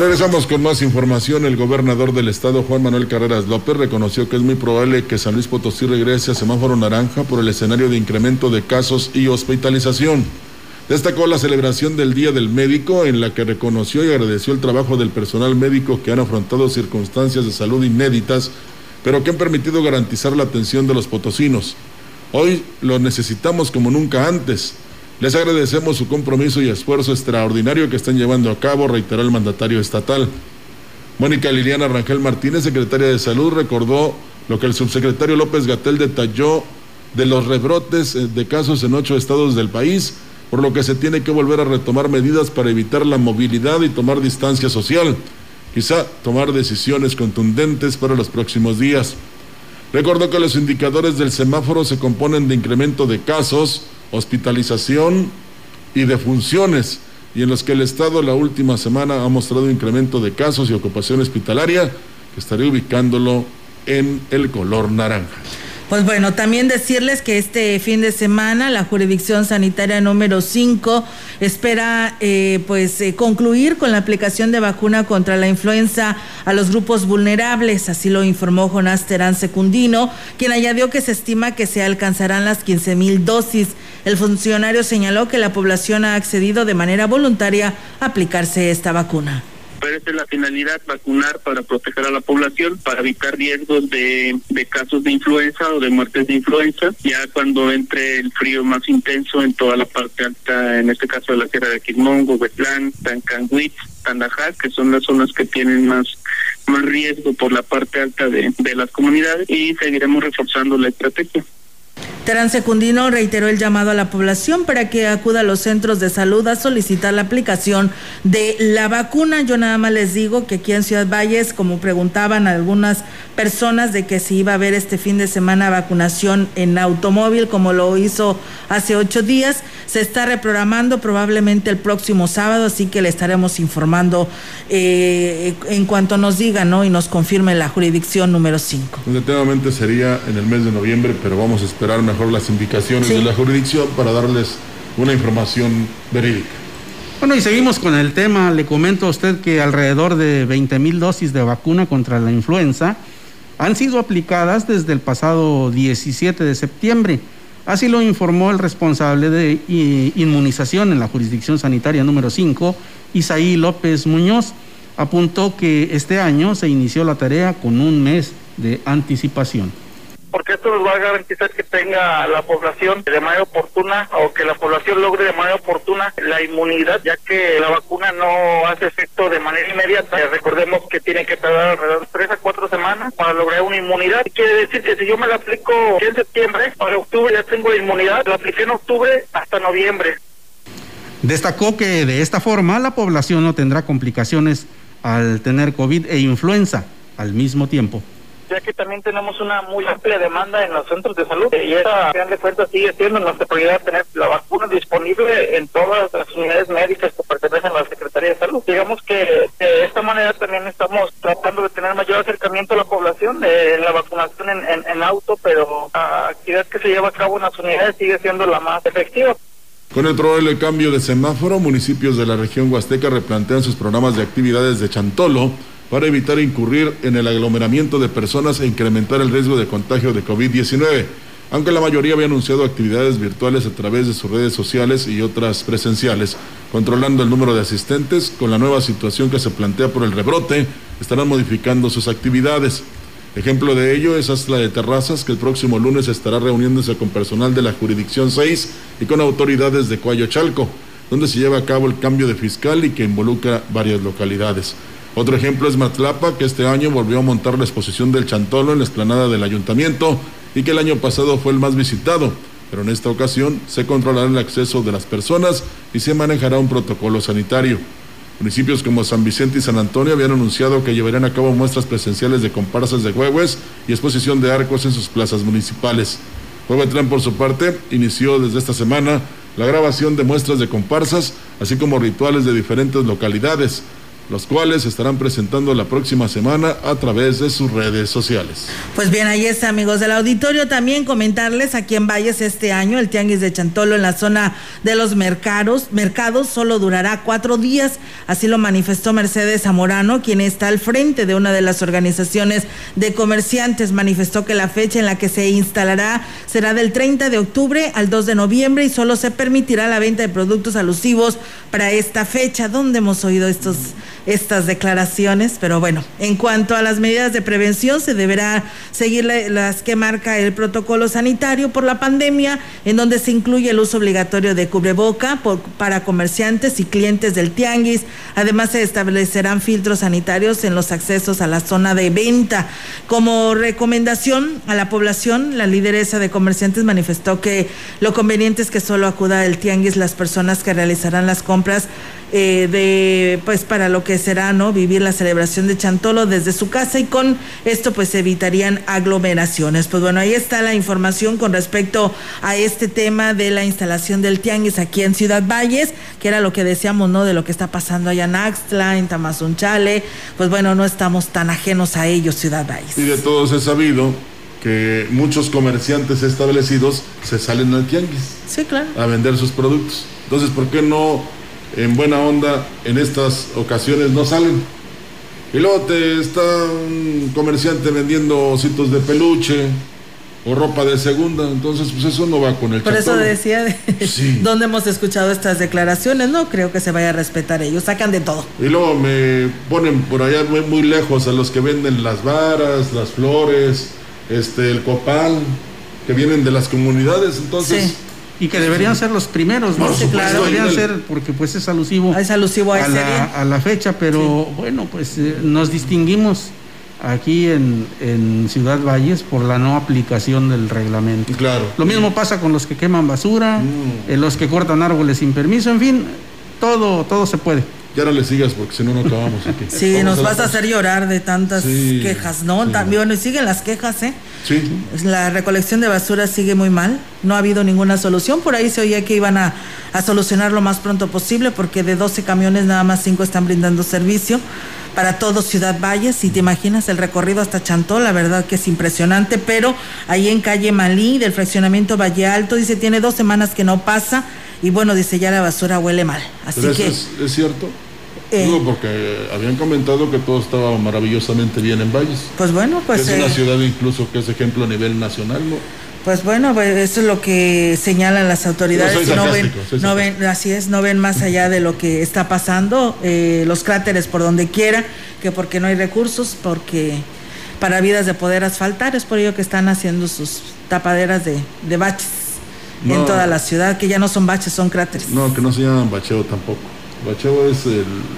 Regresamos con más información. El gobernador del estado, Juan Manuel Carreras López, reconoció que es muy probable que San Luis Potosí regrese a semáforo naranja por el escenario de incremento de casos y hospitalización. Destacó la celebración del Día del Médico, en la que reconoció y agradeció el trabajo del personal médico que han afrontado circunstancias de salud inéditas, pero que han permitido garantizar la atención de los potosinos. Hoy lo necesitamos como nunca antes. Les agradecemos su compromiso y esfuerzo extraordinario que están llevando a cabo, reiteró el mandatario estatal. Mónica Liliana Rangel Martínez, secretaria de Salud, recordó lo que el subsecretario López Gatel detalló de los rebrotes eh, de casos en ocho estados del país, por lo que se tiene que volver a retomar medidas para evitar la movilidad y tomar distancia social, quizá tomar decisiones contundentes para los próximos días. Recordó que los indicadores del semáforo se componen de incremento de casos, hospitalización y de funciones, y en los que el Estado la última semana ha mostrado incremento de casos y ocupación hospitalaria, que estaría ubicándolo en el color naranja. Pues bueno, también decirles que este fin de semana la jurisdicción sanitaria número 5 espera eh, pues eh, concluir con la aplicación de vacuna contra la influenza a los grupos vulnerables, así lo informó Jonás Terán Secundino, quien añadió que se estima que se alcanzarán las 15 mil dosis. El funcionario señaló que la población ha accedido de manera voluntaria a aplicarse esta vacuna. Pero es la finalidad, vacunar para proteger a la población, para evitar riesgos de, de casos de influenza o de muertes de influenza, ya cuando entre el frío más intenso en toda la parte alta, en este caso de la Sierra de Quismongo, Betlán, Tancanhuitz, Tandajá, que son las zonas que tienen más más riesgo por la parte alta de, de las comunidades y seguiremos reforzando la estrategia. Terán Secundino reiteró el llamado a la población para que acuda a los centros de salud a solicitar la aplicación de la vacuna. Yo nada más les digo que aquí en Ciudad Valles, como preguntaban algunas personas de que si iba a haber este fin de semana vacunación en automóvil, como lo hizo hace ocho días, se está reprogramando probablemente el próximo sábado, así que le estaremos informando eh, en cuanto nos diga, ¿no? Y nos confirme la jurisdicción número 5. Definitivamente sería en el mes de noviembre, pero vamos a esperar mejor las indicaciones Sí. de la jurisdicción para darles una información verídica. Bueno, y seguimos con el tema. Le comento a usted que alrededor de 20 mil dosis de vacuna contra la influenza han sido aplicadas desde el pasado 17 de septiembre. Así lo informó el responsable de inmunización en la jurisdicción sanitaria número 5, Isaí López Muñoz. Apuntó que este año se inició la tarea con un mes de anticipación. Porque esto nos va a garantizar que tenga la población de manera oportuna o que la población logre de manera oportuna la inmunidad, ya que la vacuna no hace efecto de manera inmediata. Eh, Recordemos que tiene que tardar alrededor de tres a cuatro semanas para lograr una inmunidad. Quiere decir que si yo me la aplico en septiembre, para octubre ya tengo inmunidad, la apliqué en octubre hasta noviembre. Destacó que de esta forma la población no tendrá complicaciones al tener COVID e influenza al mismo tiempo. Ya que también tenemos una muy amplia demanda en los centros de salud y esa, a final de cuentas, sigue siendo nuestra prioridad tener la vacuna disponible en todas las unidades médicas que pertenecen a la Secretaría de Salud. Digamos que de esta manera también estamos tratando de tener mayor acercamiento a la población de la vacunación en, en, en auto, pero la actividad que se lleva a cabo en las unidades sigue siendo la más efectiva. Con el probable cambio de semáforo, municipios de la región huasteca replantean sus programas de actividades de chantolo para evitar incurrir en el aglomeramiento de personas e incrementar el riesgo de contagio de COVID-19. Aunque la mayoría había anunciado actividades virtuales a través de sus redes sociales y otras presenciales, controlando el número de asistentes, con la nueva situación que se plantea por el rebrote, estarán modificando sus actividades. Ejemplo de ello es Astla de Terrazas, que el próximo lunes estará reuniéndose con personal de la Jurisdicción 6 y con autoridades de Cuayo Chalco. donde se lleva a cabo el cambio de fiscal y que involucra varias localidades. Otro ejemplo es Matlapa, que este año volvió a montar la exposición del Chantolo en la explanada del ayuntamiento y que el año pasado fue el más visitado, pero en esta ocasión se controlará el acceso de las personas y se manejará un protocolo sanitario. Municipios como San Vicente y San Antonio habían anunciado que llevarían a cabo muestras presenciales de comparsas de huehues y exposición de arcos en sus plazas municipales. Huehuetlán, por su parte, inició desde esta semana la grabación de muestras de comparsas, así como rituales de diferentes localidades, los cuales estarán presentando la próxima semana a través de sus redes sociales. Pues bien, ahí está, amigos del auditorio. También comentarles aquí en Valles este año el Tianguis de Chantolo en la zona de los mercados, mercados solo durará cuatro días. Así lo manifestó Mercedes Zamorano, quien está al frente de una de las organizaciones de comerciantes. Manifestó que la fecha en la que se instalará será del 30 de octubre al 2 de noviembre y solo se permitirá la venta de productos alusivos para esta fecha. ¿Dónde hemos oído estos? Estas declaraciones, pero bueno, en cuanto a las medidas de prevención, se deberá seguir las que marca el protocolo sanitario por la pandemia, en donde se incluye el uso obligatorio de cubreboca para comerciantes y clientes del tianguis. Además, se establecerán filtros sanitarios en los accesos a la zona de venta. Como recomendación a la población, la lideresa de comerciantes manifestó que lo conveniente es que solo acuda al tianguis las personas que realizarán las compras eh, de pues para lo que será no vivir la celebración de Chantolo desde su casa y con esto pues evitarían aglomeraciones. Pues bueno ahí está la información con respecto a este tema de la instalación del tianguis aquí en Ciudad Valles que era lo que decíamos no de lo que está pasando allá en Axtla en Tamazunchale. Pues bueno no estamos tan ajenos a ellos Ciudad Valles. Y de todos he sabido que muchos comerciantes establecidos se salen al tianguis sí claro. a vender sus productos. Entonces por qué no en buena onda en estas ocasiones no salen. Y luego te está un comerciante vendiendo ositos de peluche o ropa de segunda, entonces pues eso no va con el Por eso decía de dónde hemos escuchado estas declaraciones, no creo que se vaya a respetar ellos, sacan de todo. Y luego me ponen por allá muy, muy lejos a los que venden las varas, las flores, este el copal, que vienen de las comunidades, entonces y que deberían ser los primeros, ¿no? Claro. Deberían ser, porque pues es alusivo, es alusivo a, la, a la, fecha, pero bueno, pues eh, nos distinguimos aquí en, en, Ciudad Valles por la no aplicación del reglamento. Claro. Lo mismo pasa con los que queman basura, mm. en los que cortan árboles sin permiso, en fin, todo, todo se puede. Ya no le sigas porque si no, no acabamos aquí. Sí, nos vas a hacer llorar de tantas quejas, ¿no? También, bueno, y siguen las quejas, ¿eh? Sí. La recolección de basura sigue muy mal, no ha habido ninguna solución. Por ahí se oía que iban a, a solucionar lo más pronto posible porque de 12 camiones nada más 5 están brindando servicio para todo Ciudad Valles. Si te imaginas el recorrido hasta Chantó, la verdad que es impresionante, pero ahí en calle Malí, del fraccionamiento Valle Alto, dice, tiene dos semanas que no pasa y bueno, dice, ya la basura huele mal. Así que... Es, es cierto. Eh, Digo, porque habían comentado que todo estaba maravillosamente bien en Valles. Pues bueno, pues... es una eh, ciudad incluso que es ejemplo a nivel nacional, ¿no? Pues bueno, pues eso es lo que señalan las autoridades. No, ven, no ven, así es, no ven más allá de lo que está pasando, eh, los cráteres por donde quiera, que porque no hay recursos, porque para vidas de poder asfaltar, es por ello que están haciendo sus tapaderas de, de baches en toda la ciudad, que ya no son baches, son cráteres. No, que no se llaman bacheo tampoco. Bacheo es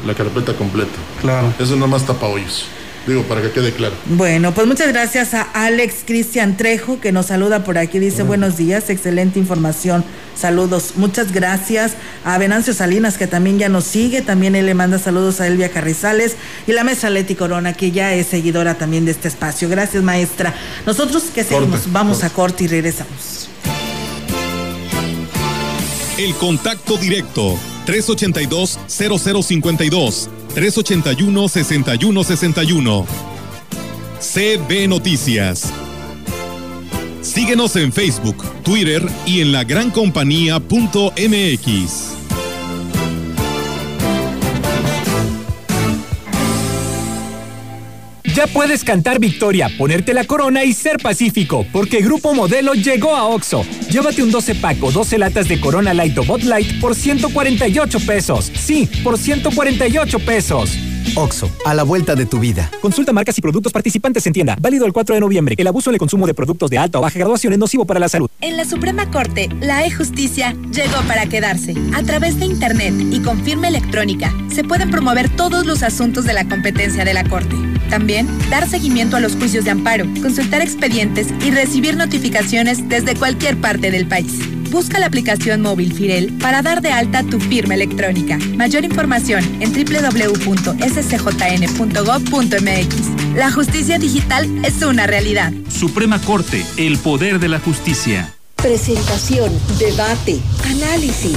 la carpeta completa. Claro. Eso nomás tapa hoyos. Digo, para que quede claro. Bueno, pues muchas gracias a Alex Cristian Trejo, que nos saluda por aquí. Dice, buenos días, excelente información. Saludos, muchas gracias. A Venancio Salinas, que también ya nos sigue. También él le manda saludos a Elvia Carrizales. Y la mesa Leti Corona, que ya es seguidora también de este espacio. Gracias, maestra. Nosotros que seguimos, vamos a corte y regresamos. El contacto directo 382-0052, 381-6161. CB Noticias. Síguenos en Facebook, Twitter y en la lagrancompañía.mx. Ya puedes cantar victoria, ponerte la corona y ser pacífico, porque Grupo Modelo llegó a Oxo. Llévate un 12 pack o 12 latas de Corona Light o Bot Light por 148 pesos. Sí, por 148 pesos. Oxo, a la vuelta de tu vida. Consulta marcas y productos participantes en tienda. Válido el 4 de noviembre. El abuso en el consumo de productos de alta o baja graduación es nocivo para la salud. En la Suprema Corte, la e-justicia llegó para quedarse. A través de Internet y con firma electrónica, se pueden promover todos los asuntos de la competencia de la Corte. También, dar seguimiento a los juicios de amparo, consultar expedientes y recibir notificaciones desde cualquier parte del país. Busca la aplicación móvil Firel para dar de alta tu firma electrónica. Mayor información en www.scjn.gov.mx. La justicia digital es una realidad. Suprema Corte, el poder de la justicia. Presentación, debate, análisis,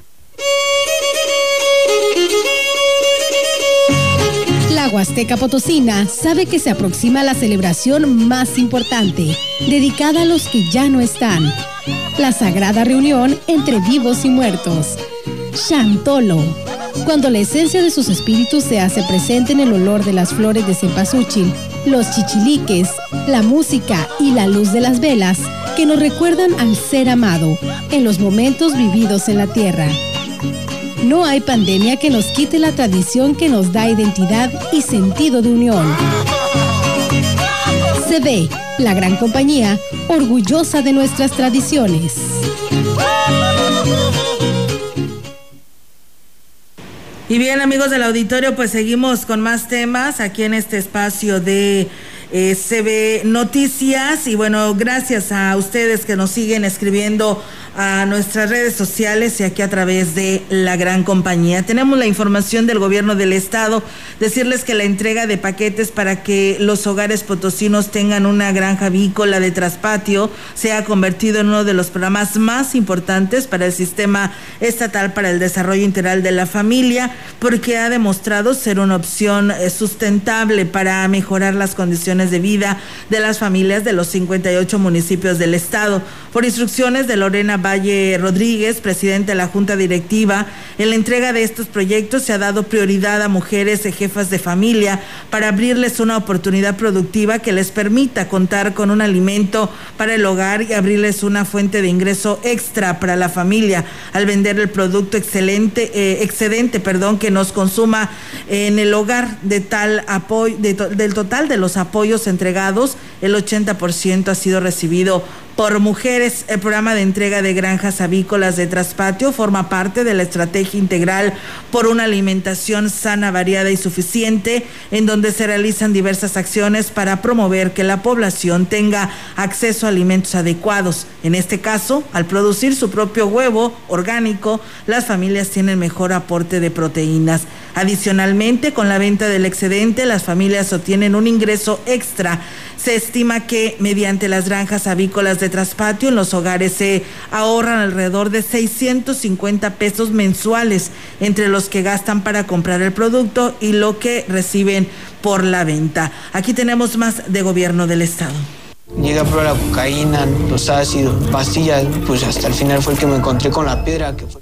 La Huasteca Potosina sabe que se aproxima la celebración más importante, dedicada a los que ya no están. La sagrada reunión entre vivos y muertos. Chantolo. Cuando la esencia de sus espíritus se hace presente en el olor de las flores de cempasúchil, los chichiliques, la música y la luz de las velas que nos recuerdan al ser amado en los momentos vividos en la tierra. No hay pandemia que nos quite la tradición que nos da identidad y sentido de unión. Ve, la gran compañía, orgullosa de nuestras tradiciones. Y bien, amigos del auditorio, pues seguimos con más temas aquí en este espacio de eh, CB Noticias. Y bueno, gracias a ustedes que nos siguen escribiendo a nuestras redes sociales y aquí a través de la gran compañía. Tenemos la información del gobierno del estado, decirles que la entrega de paquetes para que los hogares potosinos tengan una granja avícola de traspatio se ha convertido en uno de los programas más importantes para el sistema estatal para el desarrollo integral de la familia, porque ha demostrado ser una opción eh, sustentable para mejorar las condiciones de vida de las familias de los 58 municipios del estado. Por instrucciones de Lorena Valle Rodríguez, presidente de la Junta Directiva, en la entrega de estos proyectos se ha dado prioridad a mujeres y jefas de familia para abrirles una oportunidad productiva que les permita contar con un alimento para el hogar y abrirles una fuente de ingreso extra para la familia. Al vender el producto excelente, eh, excedente, perdón, que nos consuma en el hogar de tal apoyo, de del total de los apoyos entregados, el 80% ha sido recibido por mujeres. El programa de entrega de granjas avícolas de Traspatio forma parte de la estrategia integral por una alimentación sana, variada y suficiente, en donde se realizan diversas acciones para promover que la población tenga acceso a alimentos adecuados. En este caso, al producir su propio huevo orgánico, las familias tienen mejor aporte de proteínas. Adicionalmente, con la venta del excedente, las familias obtienen un ingreso extra. Se estima que mediante las granjas avícolas de traspatio en los hogares se ahorran alrededor de 650 pesos mensuales entre los que gastan para comprar el producto y lo que reciben por la venta. Aquí tenemos más de gobierno del estado. Llegué a probar la cocaína, los ácidos, pastillas, pues hasta el final fue el que me encontré con la piedra. Que fue...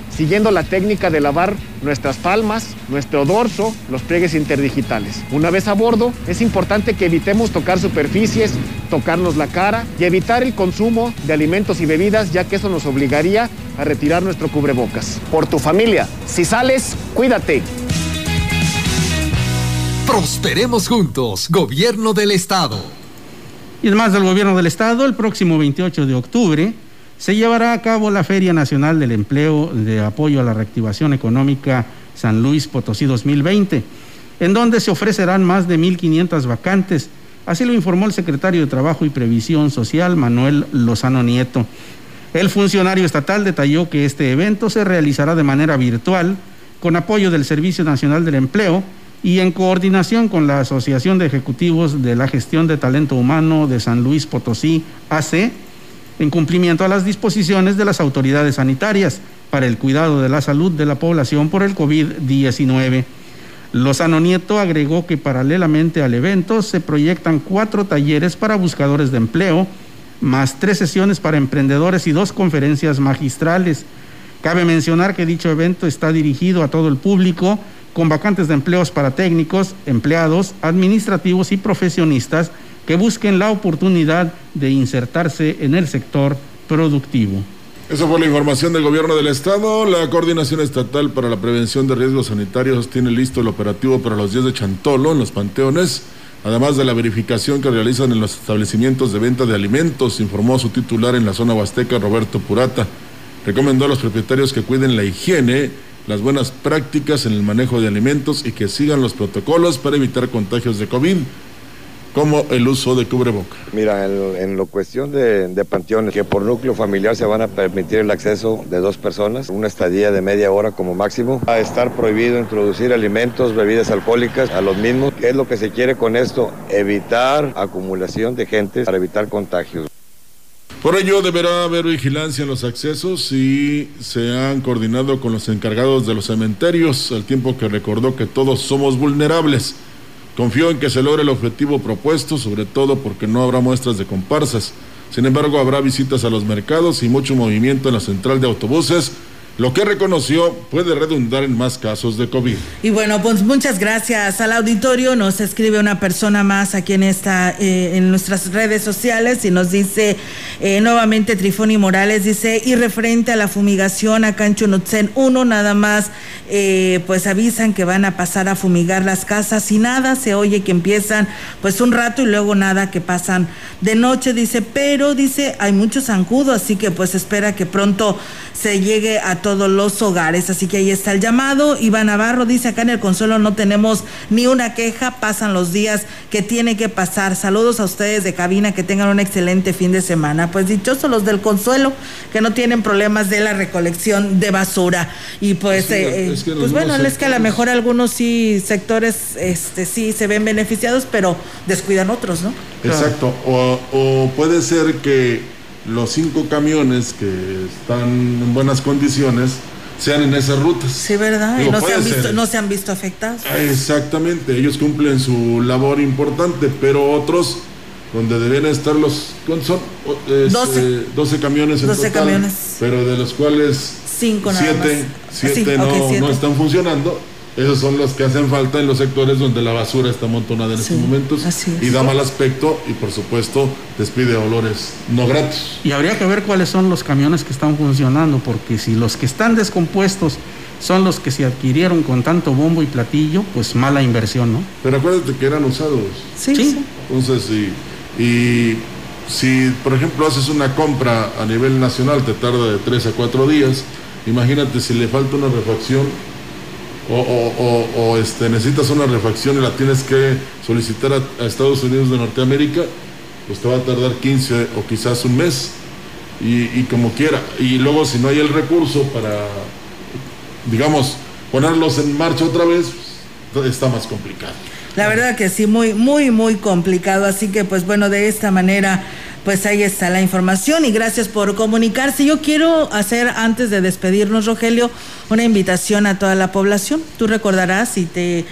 siguiendo la técnica de lavar nuestras palmas, nuestro dorso, los pliegues interdigitales. Una vez a bordo, es importante que evitemos tocar superficies, tocarnos la cara y evitar el consumo de alimentos y bebidas, ya que eso nos obligaría a retirar nuestro cubrebocas. Por tu familia, si sales, cuídate. Prosperemos juntos, Gobierno del Estado. Y además del gobierno del estado, el próximo 28 de octubre se llevará a cabo la Feria Nacional del Empleo de Apoyo a la Reactivación Económica San Luis Potosí 2020, en donde se ofrecerán más de 1.500 vacantes. Así lo informó el secretario de Trabajo y Previsión Social, Manuel Lozano Nieto. El funcionario estatal detalló que este evento se realizará de manera virtual, con apoyo del Servicio Nacional del Empleo y en coordinación con la Asociación de Ejecutivos de la Gestión de Talento Humano de San Luis Potosí, AC, en cumplimiento a las disposiciones de las autoridades sanitarias para el cuidado de la salud de la población por el COVID-19. Lozano Nieto agregó que paralelamente al evento se proyectan cuatro talleres para buscadores de empleo, más tres sesiones para emprendedores y dos conferencias magistrales. Cabe mencionar que dicho evento está dirigido a todo el público, con vacantes de empleos para técnicos, empleados, administrativos y profesionistas que busquen la oportunidad de insertarse en el sector productivo. Esa fue la información del gobierno del estado. La Coordinación Estatal para la Prevención de Riesgos Sanitarios tiene listo el operativo para los días de Chantolo en los panteones, además de la verificación que realizan en los establecimientos de venta de alimentos, informó su titular en la zona huasteca, Roberto Purata. Recomendó a los propietarios que cuiden la higiene, las buenas prácticas en el manejo de alimentos y que sigan los protocolos para evitar contagios de COVID como el uso de cubreboca. Mira, en, en lo cuestión de, de, panteones, que por núcleo familiar se van a permitir el acceso de dos personas, una estadía de media hora como máximo. Va a estar prohibido introducir alimentos, bebidas alcohólicas a los mismos. ¿Qué es lo que se quiere con esto? Evitar acumulación de gente para evitar contagios. Por ello deberá haber vigilancia en los accesos y se han coordinado con los encargados de los cementerios, al tiempo que recordó que todos somos vulnerables. Confió en que se logre el objetivo propuesto, sobre todo porque no habrá muestras de comparsas. Sin embargo, habrá visitas a los mercados y mucho movimiento en la central de autobuses, lo que reconoció puede redundar en más casos de COVID. Y bueno, pues muchas gracias al auditorio. Nos escribe una persona más aquí en esta, eh, en nuestras redes sociales y nos dice eh, nuevamente Trifoni Morales, dice, y referente a la fumigación acá en Chunutzen 1, nada más, eh, pues avisan que van a pasar a fumigar las casas y nada, se oye que empiezan pues un rato y luego nada que pasan de noche, dice, pero dice, hay mucho zancudo, así que pues espera que pronto se llegue a todos los hogares. Así que ahí está el llamado. Iván Navarro dice, acá en el Consuelo no tenemos ni una queja, pasan los días que tiene que pasar. Saludos a ustedes de cabina, que tengan un excelente fin de semana. Pues dichosos los del Consuelo, que no tienen problemas de la recolección de basura. Y pues, Es que- eh, es que los pues bueno, es que a lo mejor algunos sí sectores este sí se ven beneficiados, pero descuidan otros, ¿no? Exacto. O, o puede ser que los cinco camiones que están en buenas condiciones sean en esas rutas. Sí, ¿verdad? Digo, y no se, han visto, no se han visto afectados. Exactamente, ellos cumplen su labor importante, pero otros donde deben estar los ¿cuántos son O- este, 12. 12 camiones en 12 total, camiones. pero de los cuales Cinco nada siete, más. siete Sí, no, ok, siete. no están funcionando. Esos son los que hacen falta en los sectores donde la basura está amontonada en estos momentos y da mal aspecto y por supuesto despide olores no gratos. Y habría que ver cuáles son los camiones que están funcionando, porque si los que están descompuestos son los que se adquirieron con tanto bombo y platillo, pues mala inversión, ¿no? Pero acuérdate que eran usados. Sí. Entonces, y, y si por ejemplo haces una compra a nivel nacional, te tarda de 3 a 4 días. Imagínate si le falta una refacción o, este, necesitas una refacción y la tienes que solicitar a, Estados Unidos de Norteamérica, pues te va a tardar 15 o quizás un mes. Y, y como quiera. Y luego si no hay el recurso para, digamos, ponerlos en marcha otra vez, pues, está más complicado. La verdad que sí, muy, muy, muy complicado. Así que, pues bueno, de esta manera, pues ahí está la información y gracias por comunicarse. Yo quiero hacer, antes de despedirnos, Rogelio, una invitación a toda la población. Tú recordarás y te...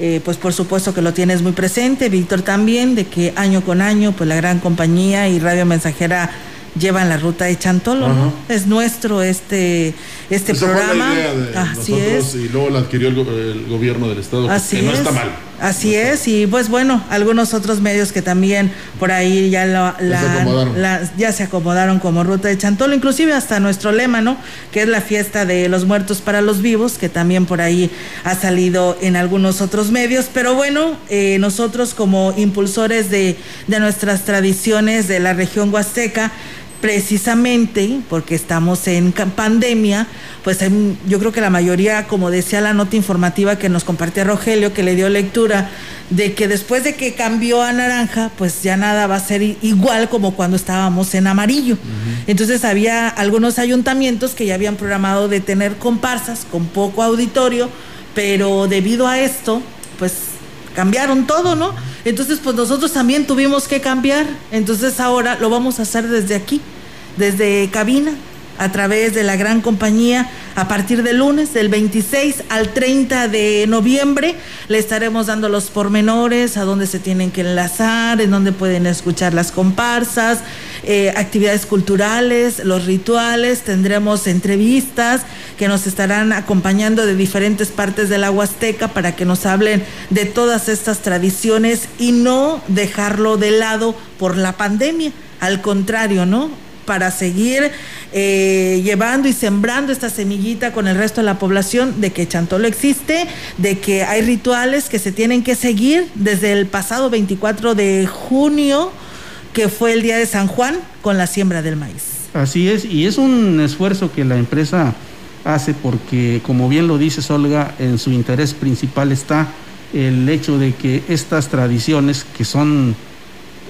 eh, pues por supuesto que lo tienes muy presente, Víctor también, de que año con año, pues la gran compañía y Radio Mensajera llevan la ruta de Chantolo. Es nuestro este, este Esa fue la programa. idea de Así nosotros es. y luego la adquirió el, go- el gobierno del estado, Así que no es. está mal. Así es, y pues bueno, algunos otros medios que también por ahí ya, lo- la- se acomodaron. la- ya se acomodaron como ruta de Chantolo, inclusive hasta nuestro lema, ¿no? Que es la fiesta de los muertos para los vivos, que también por ahí ha salido en algunos otros medios. Pero bueno, eh, nosotros como impulsores de, de nuestras tradiciones de la región huasteca, precisamente porque estamos en pandemia, pues em, yo creo que la mayoría, como decía la nota informativa que nos compartía Rogelio, que le dio lectura, de que después de que cambió a naranja, pues ya nada va a ser igual como cuando estábamos en amarillo. Entonces había algunos ayuntamientos que ya habían programado de tener comparsas con poco auditorio, pero debido a esto, pues cambiaron todo, ¿no? Entonces, pues nosotros también tuvimos que cambiar. Entonces ahora lo vamos a hacer desde aquí, desde cabina, a través de la gran compañía, a partir del lunes, del 26 al 30 de noviembre, le estaremos dando los pormenores, a dónde se tienen que enlazar, en dónde pueden escuchar las comparsas, eh, actividades culturales, los rituales, tendremos entrevistas que nos estarán acompañando de diferentes partes de la Huasteca para que nos hablen de todas estas tradiciones y no dejarlo de lado por la pandemia. Al contrario, ¿no? Para seguir eh, llevando y sembrando esta semillita con el resto de la población de que Chantolo existe, de que hay rituales que se tienen que seguir desde el pasado 24 de junio, que fue el día de San Juan, con la siembra del maíz. Así es, y es un esfuerzo que la empresa hace porque, como bien lo dice Olga, en su interés principal está el hecho de que estas tradiciones que son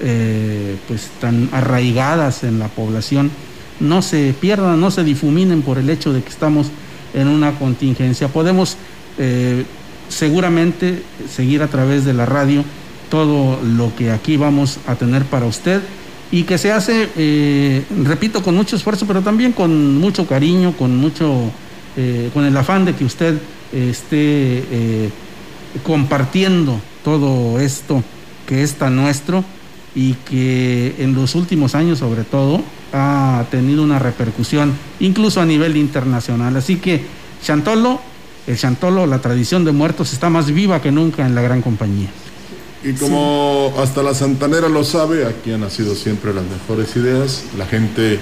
eh, pues tan arraigadas en la población no se pierdan, no se difuminen por el hecho de que estamos en una contingencia. Podemos eh, seguramente seguir a través de la radio todo lo que aquí vamos a tener para usted y que se hace, eh, repito, con mucho esfuerzo, pero también con mucho cariño, con mucho, con el afán de que usted esté compartiendo todo esto que es tan nuestro y que en los últimos años sobre todo ha tenido una repercusión incluso a nivel internacional. Así que Chantolo, el Chantolo, la tradición de muertos está más viva que nunca en la gran compañía. Y como hasta la santanera lo sabe, aquí han nacido siempre las mejores ideas. La gente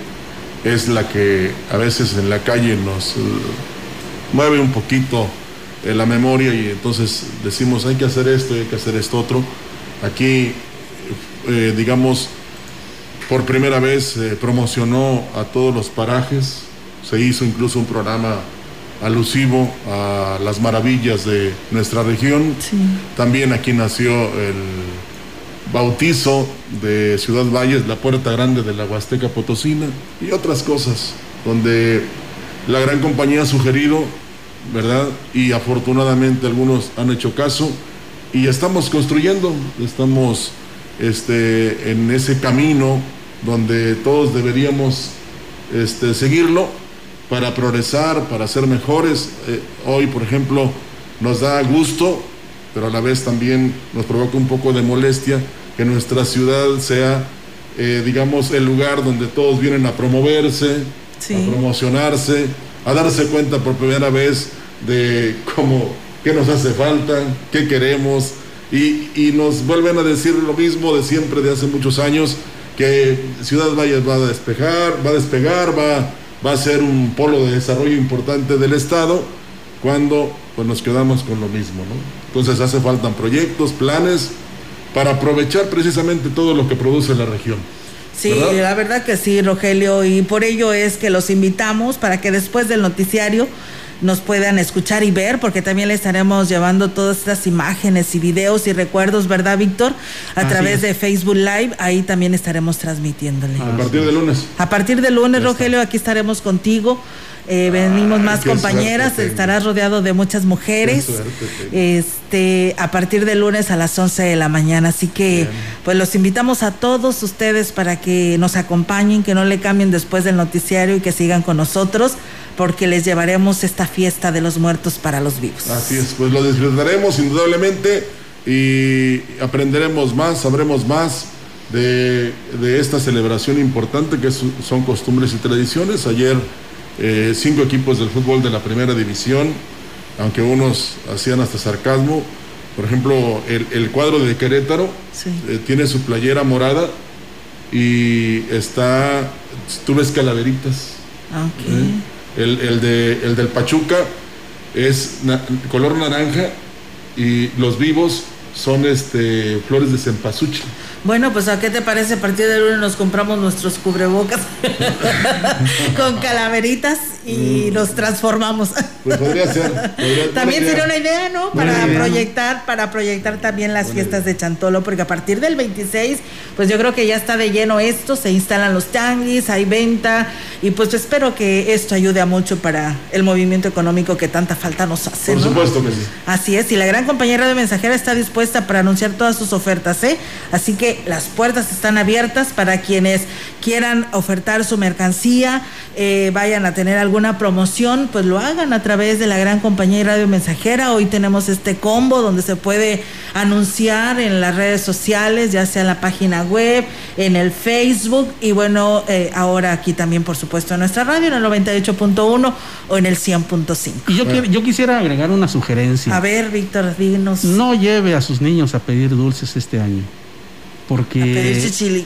es la que a veces en la calle nos eh, mueve un poquito eh, la memoria y entonces decimos hay que hacer esto, hay que hacer esto otro. Aquí, eh, digamos, por primera vez eh, promocionó a todos los parajes, se hizo incluso un programa alusivo a las maravillas de nuestra región. También aquí nació el bautizo de Ciudad Valles, la puerta grande de la Huasteca Potosina y otras cosas, donde la gran compañía ha sugerido, ¿verdad? Y afortunadamente algunos han hecho caso y estamos construyendo, estamos este, en ese camino donde todos deberíamos este, seguirlo para progresar, para ser mejores. Eh, hoy, por ejemplo, nos da gusto, pero a la vez también nos provoca un poco de molestia que nuestra ciudad sea, eh, digamos, el lugar donde todos vienen a promoverse, a promocionarse, a darse cuenta por primera vez de cómo, qué nos hace falta, qué queremos, y, y nos vuelven a decir lo mismo de siempre, de hace muchos años, que Ciudad Valles va a despejar, va a despegar, va, va a ser un polo de desarrollo importante del Estado, cuando pues nos quedamos con lo mismo, ¿no? Entonces hace falta proyectos, planes, para aprovechar precisamente todo lo que produce la región. Sí, ¿verdad? la verdad que sí, Rogelio, y por ello es que los invitamos para que después del noticiario nos puedan escuchar y ver, porque también le estaremos llevando todas estas imágenes y videos y recuerdos, ¿verdad, Víctor? A Así través es. de Facebook Live, ahí también estaremos transmitiéndole. A partir de lunes. A partir del lunes, Rogelio, aquí estaremos contigo. Eh, venimos más compañeras, suerte estarás rodeado de muchas mujeres. Suerte. Este, a partir del lunes a las 11 de la mañana. Así que, pues los invitamos a todos ustedes para que nos acompañen, que no le cambien después del noticiario y que sigan con nosotros, porque les llevaremos esta fiesta de los muertos para los vivos. Así es, pues lo disfrutaremos indudablemente y aprenderemos más, sabremos más de, de esta celebración importante que son costumbres y tradiciones. Ayer eh, cinco equipos del fútbol de la primera división, aunque unos hacían hasta sarcasmo. Por ejemplo, el, el cuadro de Querétaro eh, tiene su playera morada y está, tú ves calaveritas. ¿eh? El, el de, el del Pachuca es na- color naranja y los vivos son este flores de cempasúchil. Bueno, pues ¿a qué te parece? A partir del lunes nos compramos nuestros cubrebocas con calaveritas y los transformamos. Pues podría ser. podría- También sería una idea, ¿no? Para idea. proyectar, para proyectar también las fiestas de Chantolo, porque a partir del 26, pues yo creo que ya está de lleno esto, se instalan los tanguis, hay venta, y pues espero que esto ayude a mucho para el movimiento económico que tanta falta nos hace. Por ¿no? supuesto que sí. Así es, y la gran compañía Radio Mensajera está dispuesta para anunciar todas sus ofertas, ¿eh? Así que las puertas están abiertas para quienes quieran ofertar su mercancía, eh, vayan a tener alguna promoción, pues lo hagan a través de la gran compañía Radio Mensajera. Hoy tenemos este combo donde se puede anunciar en las redes sociales, ya sea en la página web, en el Facebook, y bueno, eh, ahora aquí también, por supuesto, en nuestra radio, en el 98.1 o en el 100.5. Y yo, quiero- yo quisiera agregar una sugerencia. A ver, Víctor, dinos. No lleve a sus niños a pedir dulces este año. Porque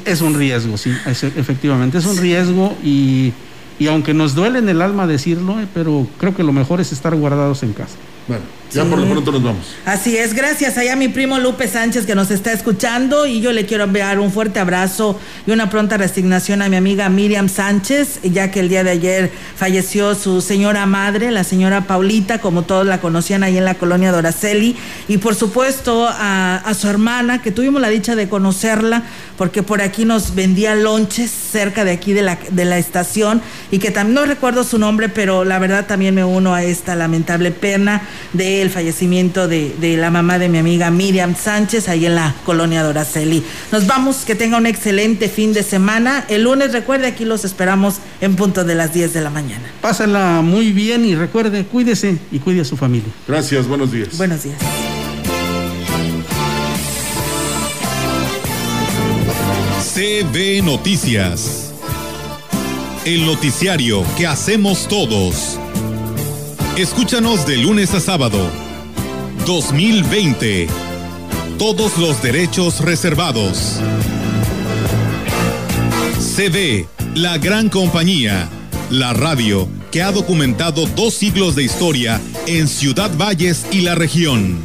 es un riesgo, sí, es- efectivamente, es un riesgo y, y aunque nos duele en el alma decirlo, eh, pero creo que lo mejor es estar guardados en casa. Bueno, ya Sí. por lo pronto nos vamos. Así es, gracias allá a mi primo Lupe Sánchez que nos está escuchando y yo le quiero enviar un fuerte abrazo y una pronta resignación a mi amiga Miriam Sánchez, ya que el día de ayer falleció su señora madre, la señora Paulita, como todos la conocían ahí en la colonia Doraceli, y por supuesto a, a su hermana, que tuvimos la dicha de conocerla, porque por aquí nos vendía lonches cerca de aquí de la, de la estación, y que también no recuerdo su nombre, pero la verdad también me uno a esta lamentable pena del fallecimiento de, de la mamá de mi amiga Miriam Sánchez ahí en la colonia Doraceli. Nos vamos, que tenga un excelente fin de semana. El lunes, recuerde, aquí los esperamos en punto de las 10 de la mañana. Pásala muy bien y recuerde, cuídese y cuide a su familia. Gracias, buenos días. Buenos días. CB Noticias. El noticiario que hacemos todos. Escúchanos de lunes a sábado. 2020. Todos los derechos reservados. CB, la gran compañía. La radio que ha documentado dos siglos de historia en Ciudad Valles y la región.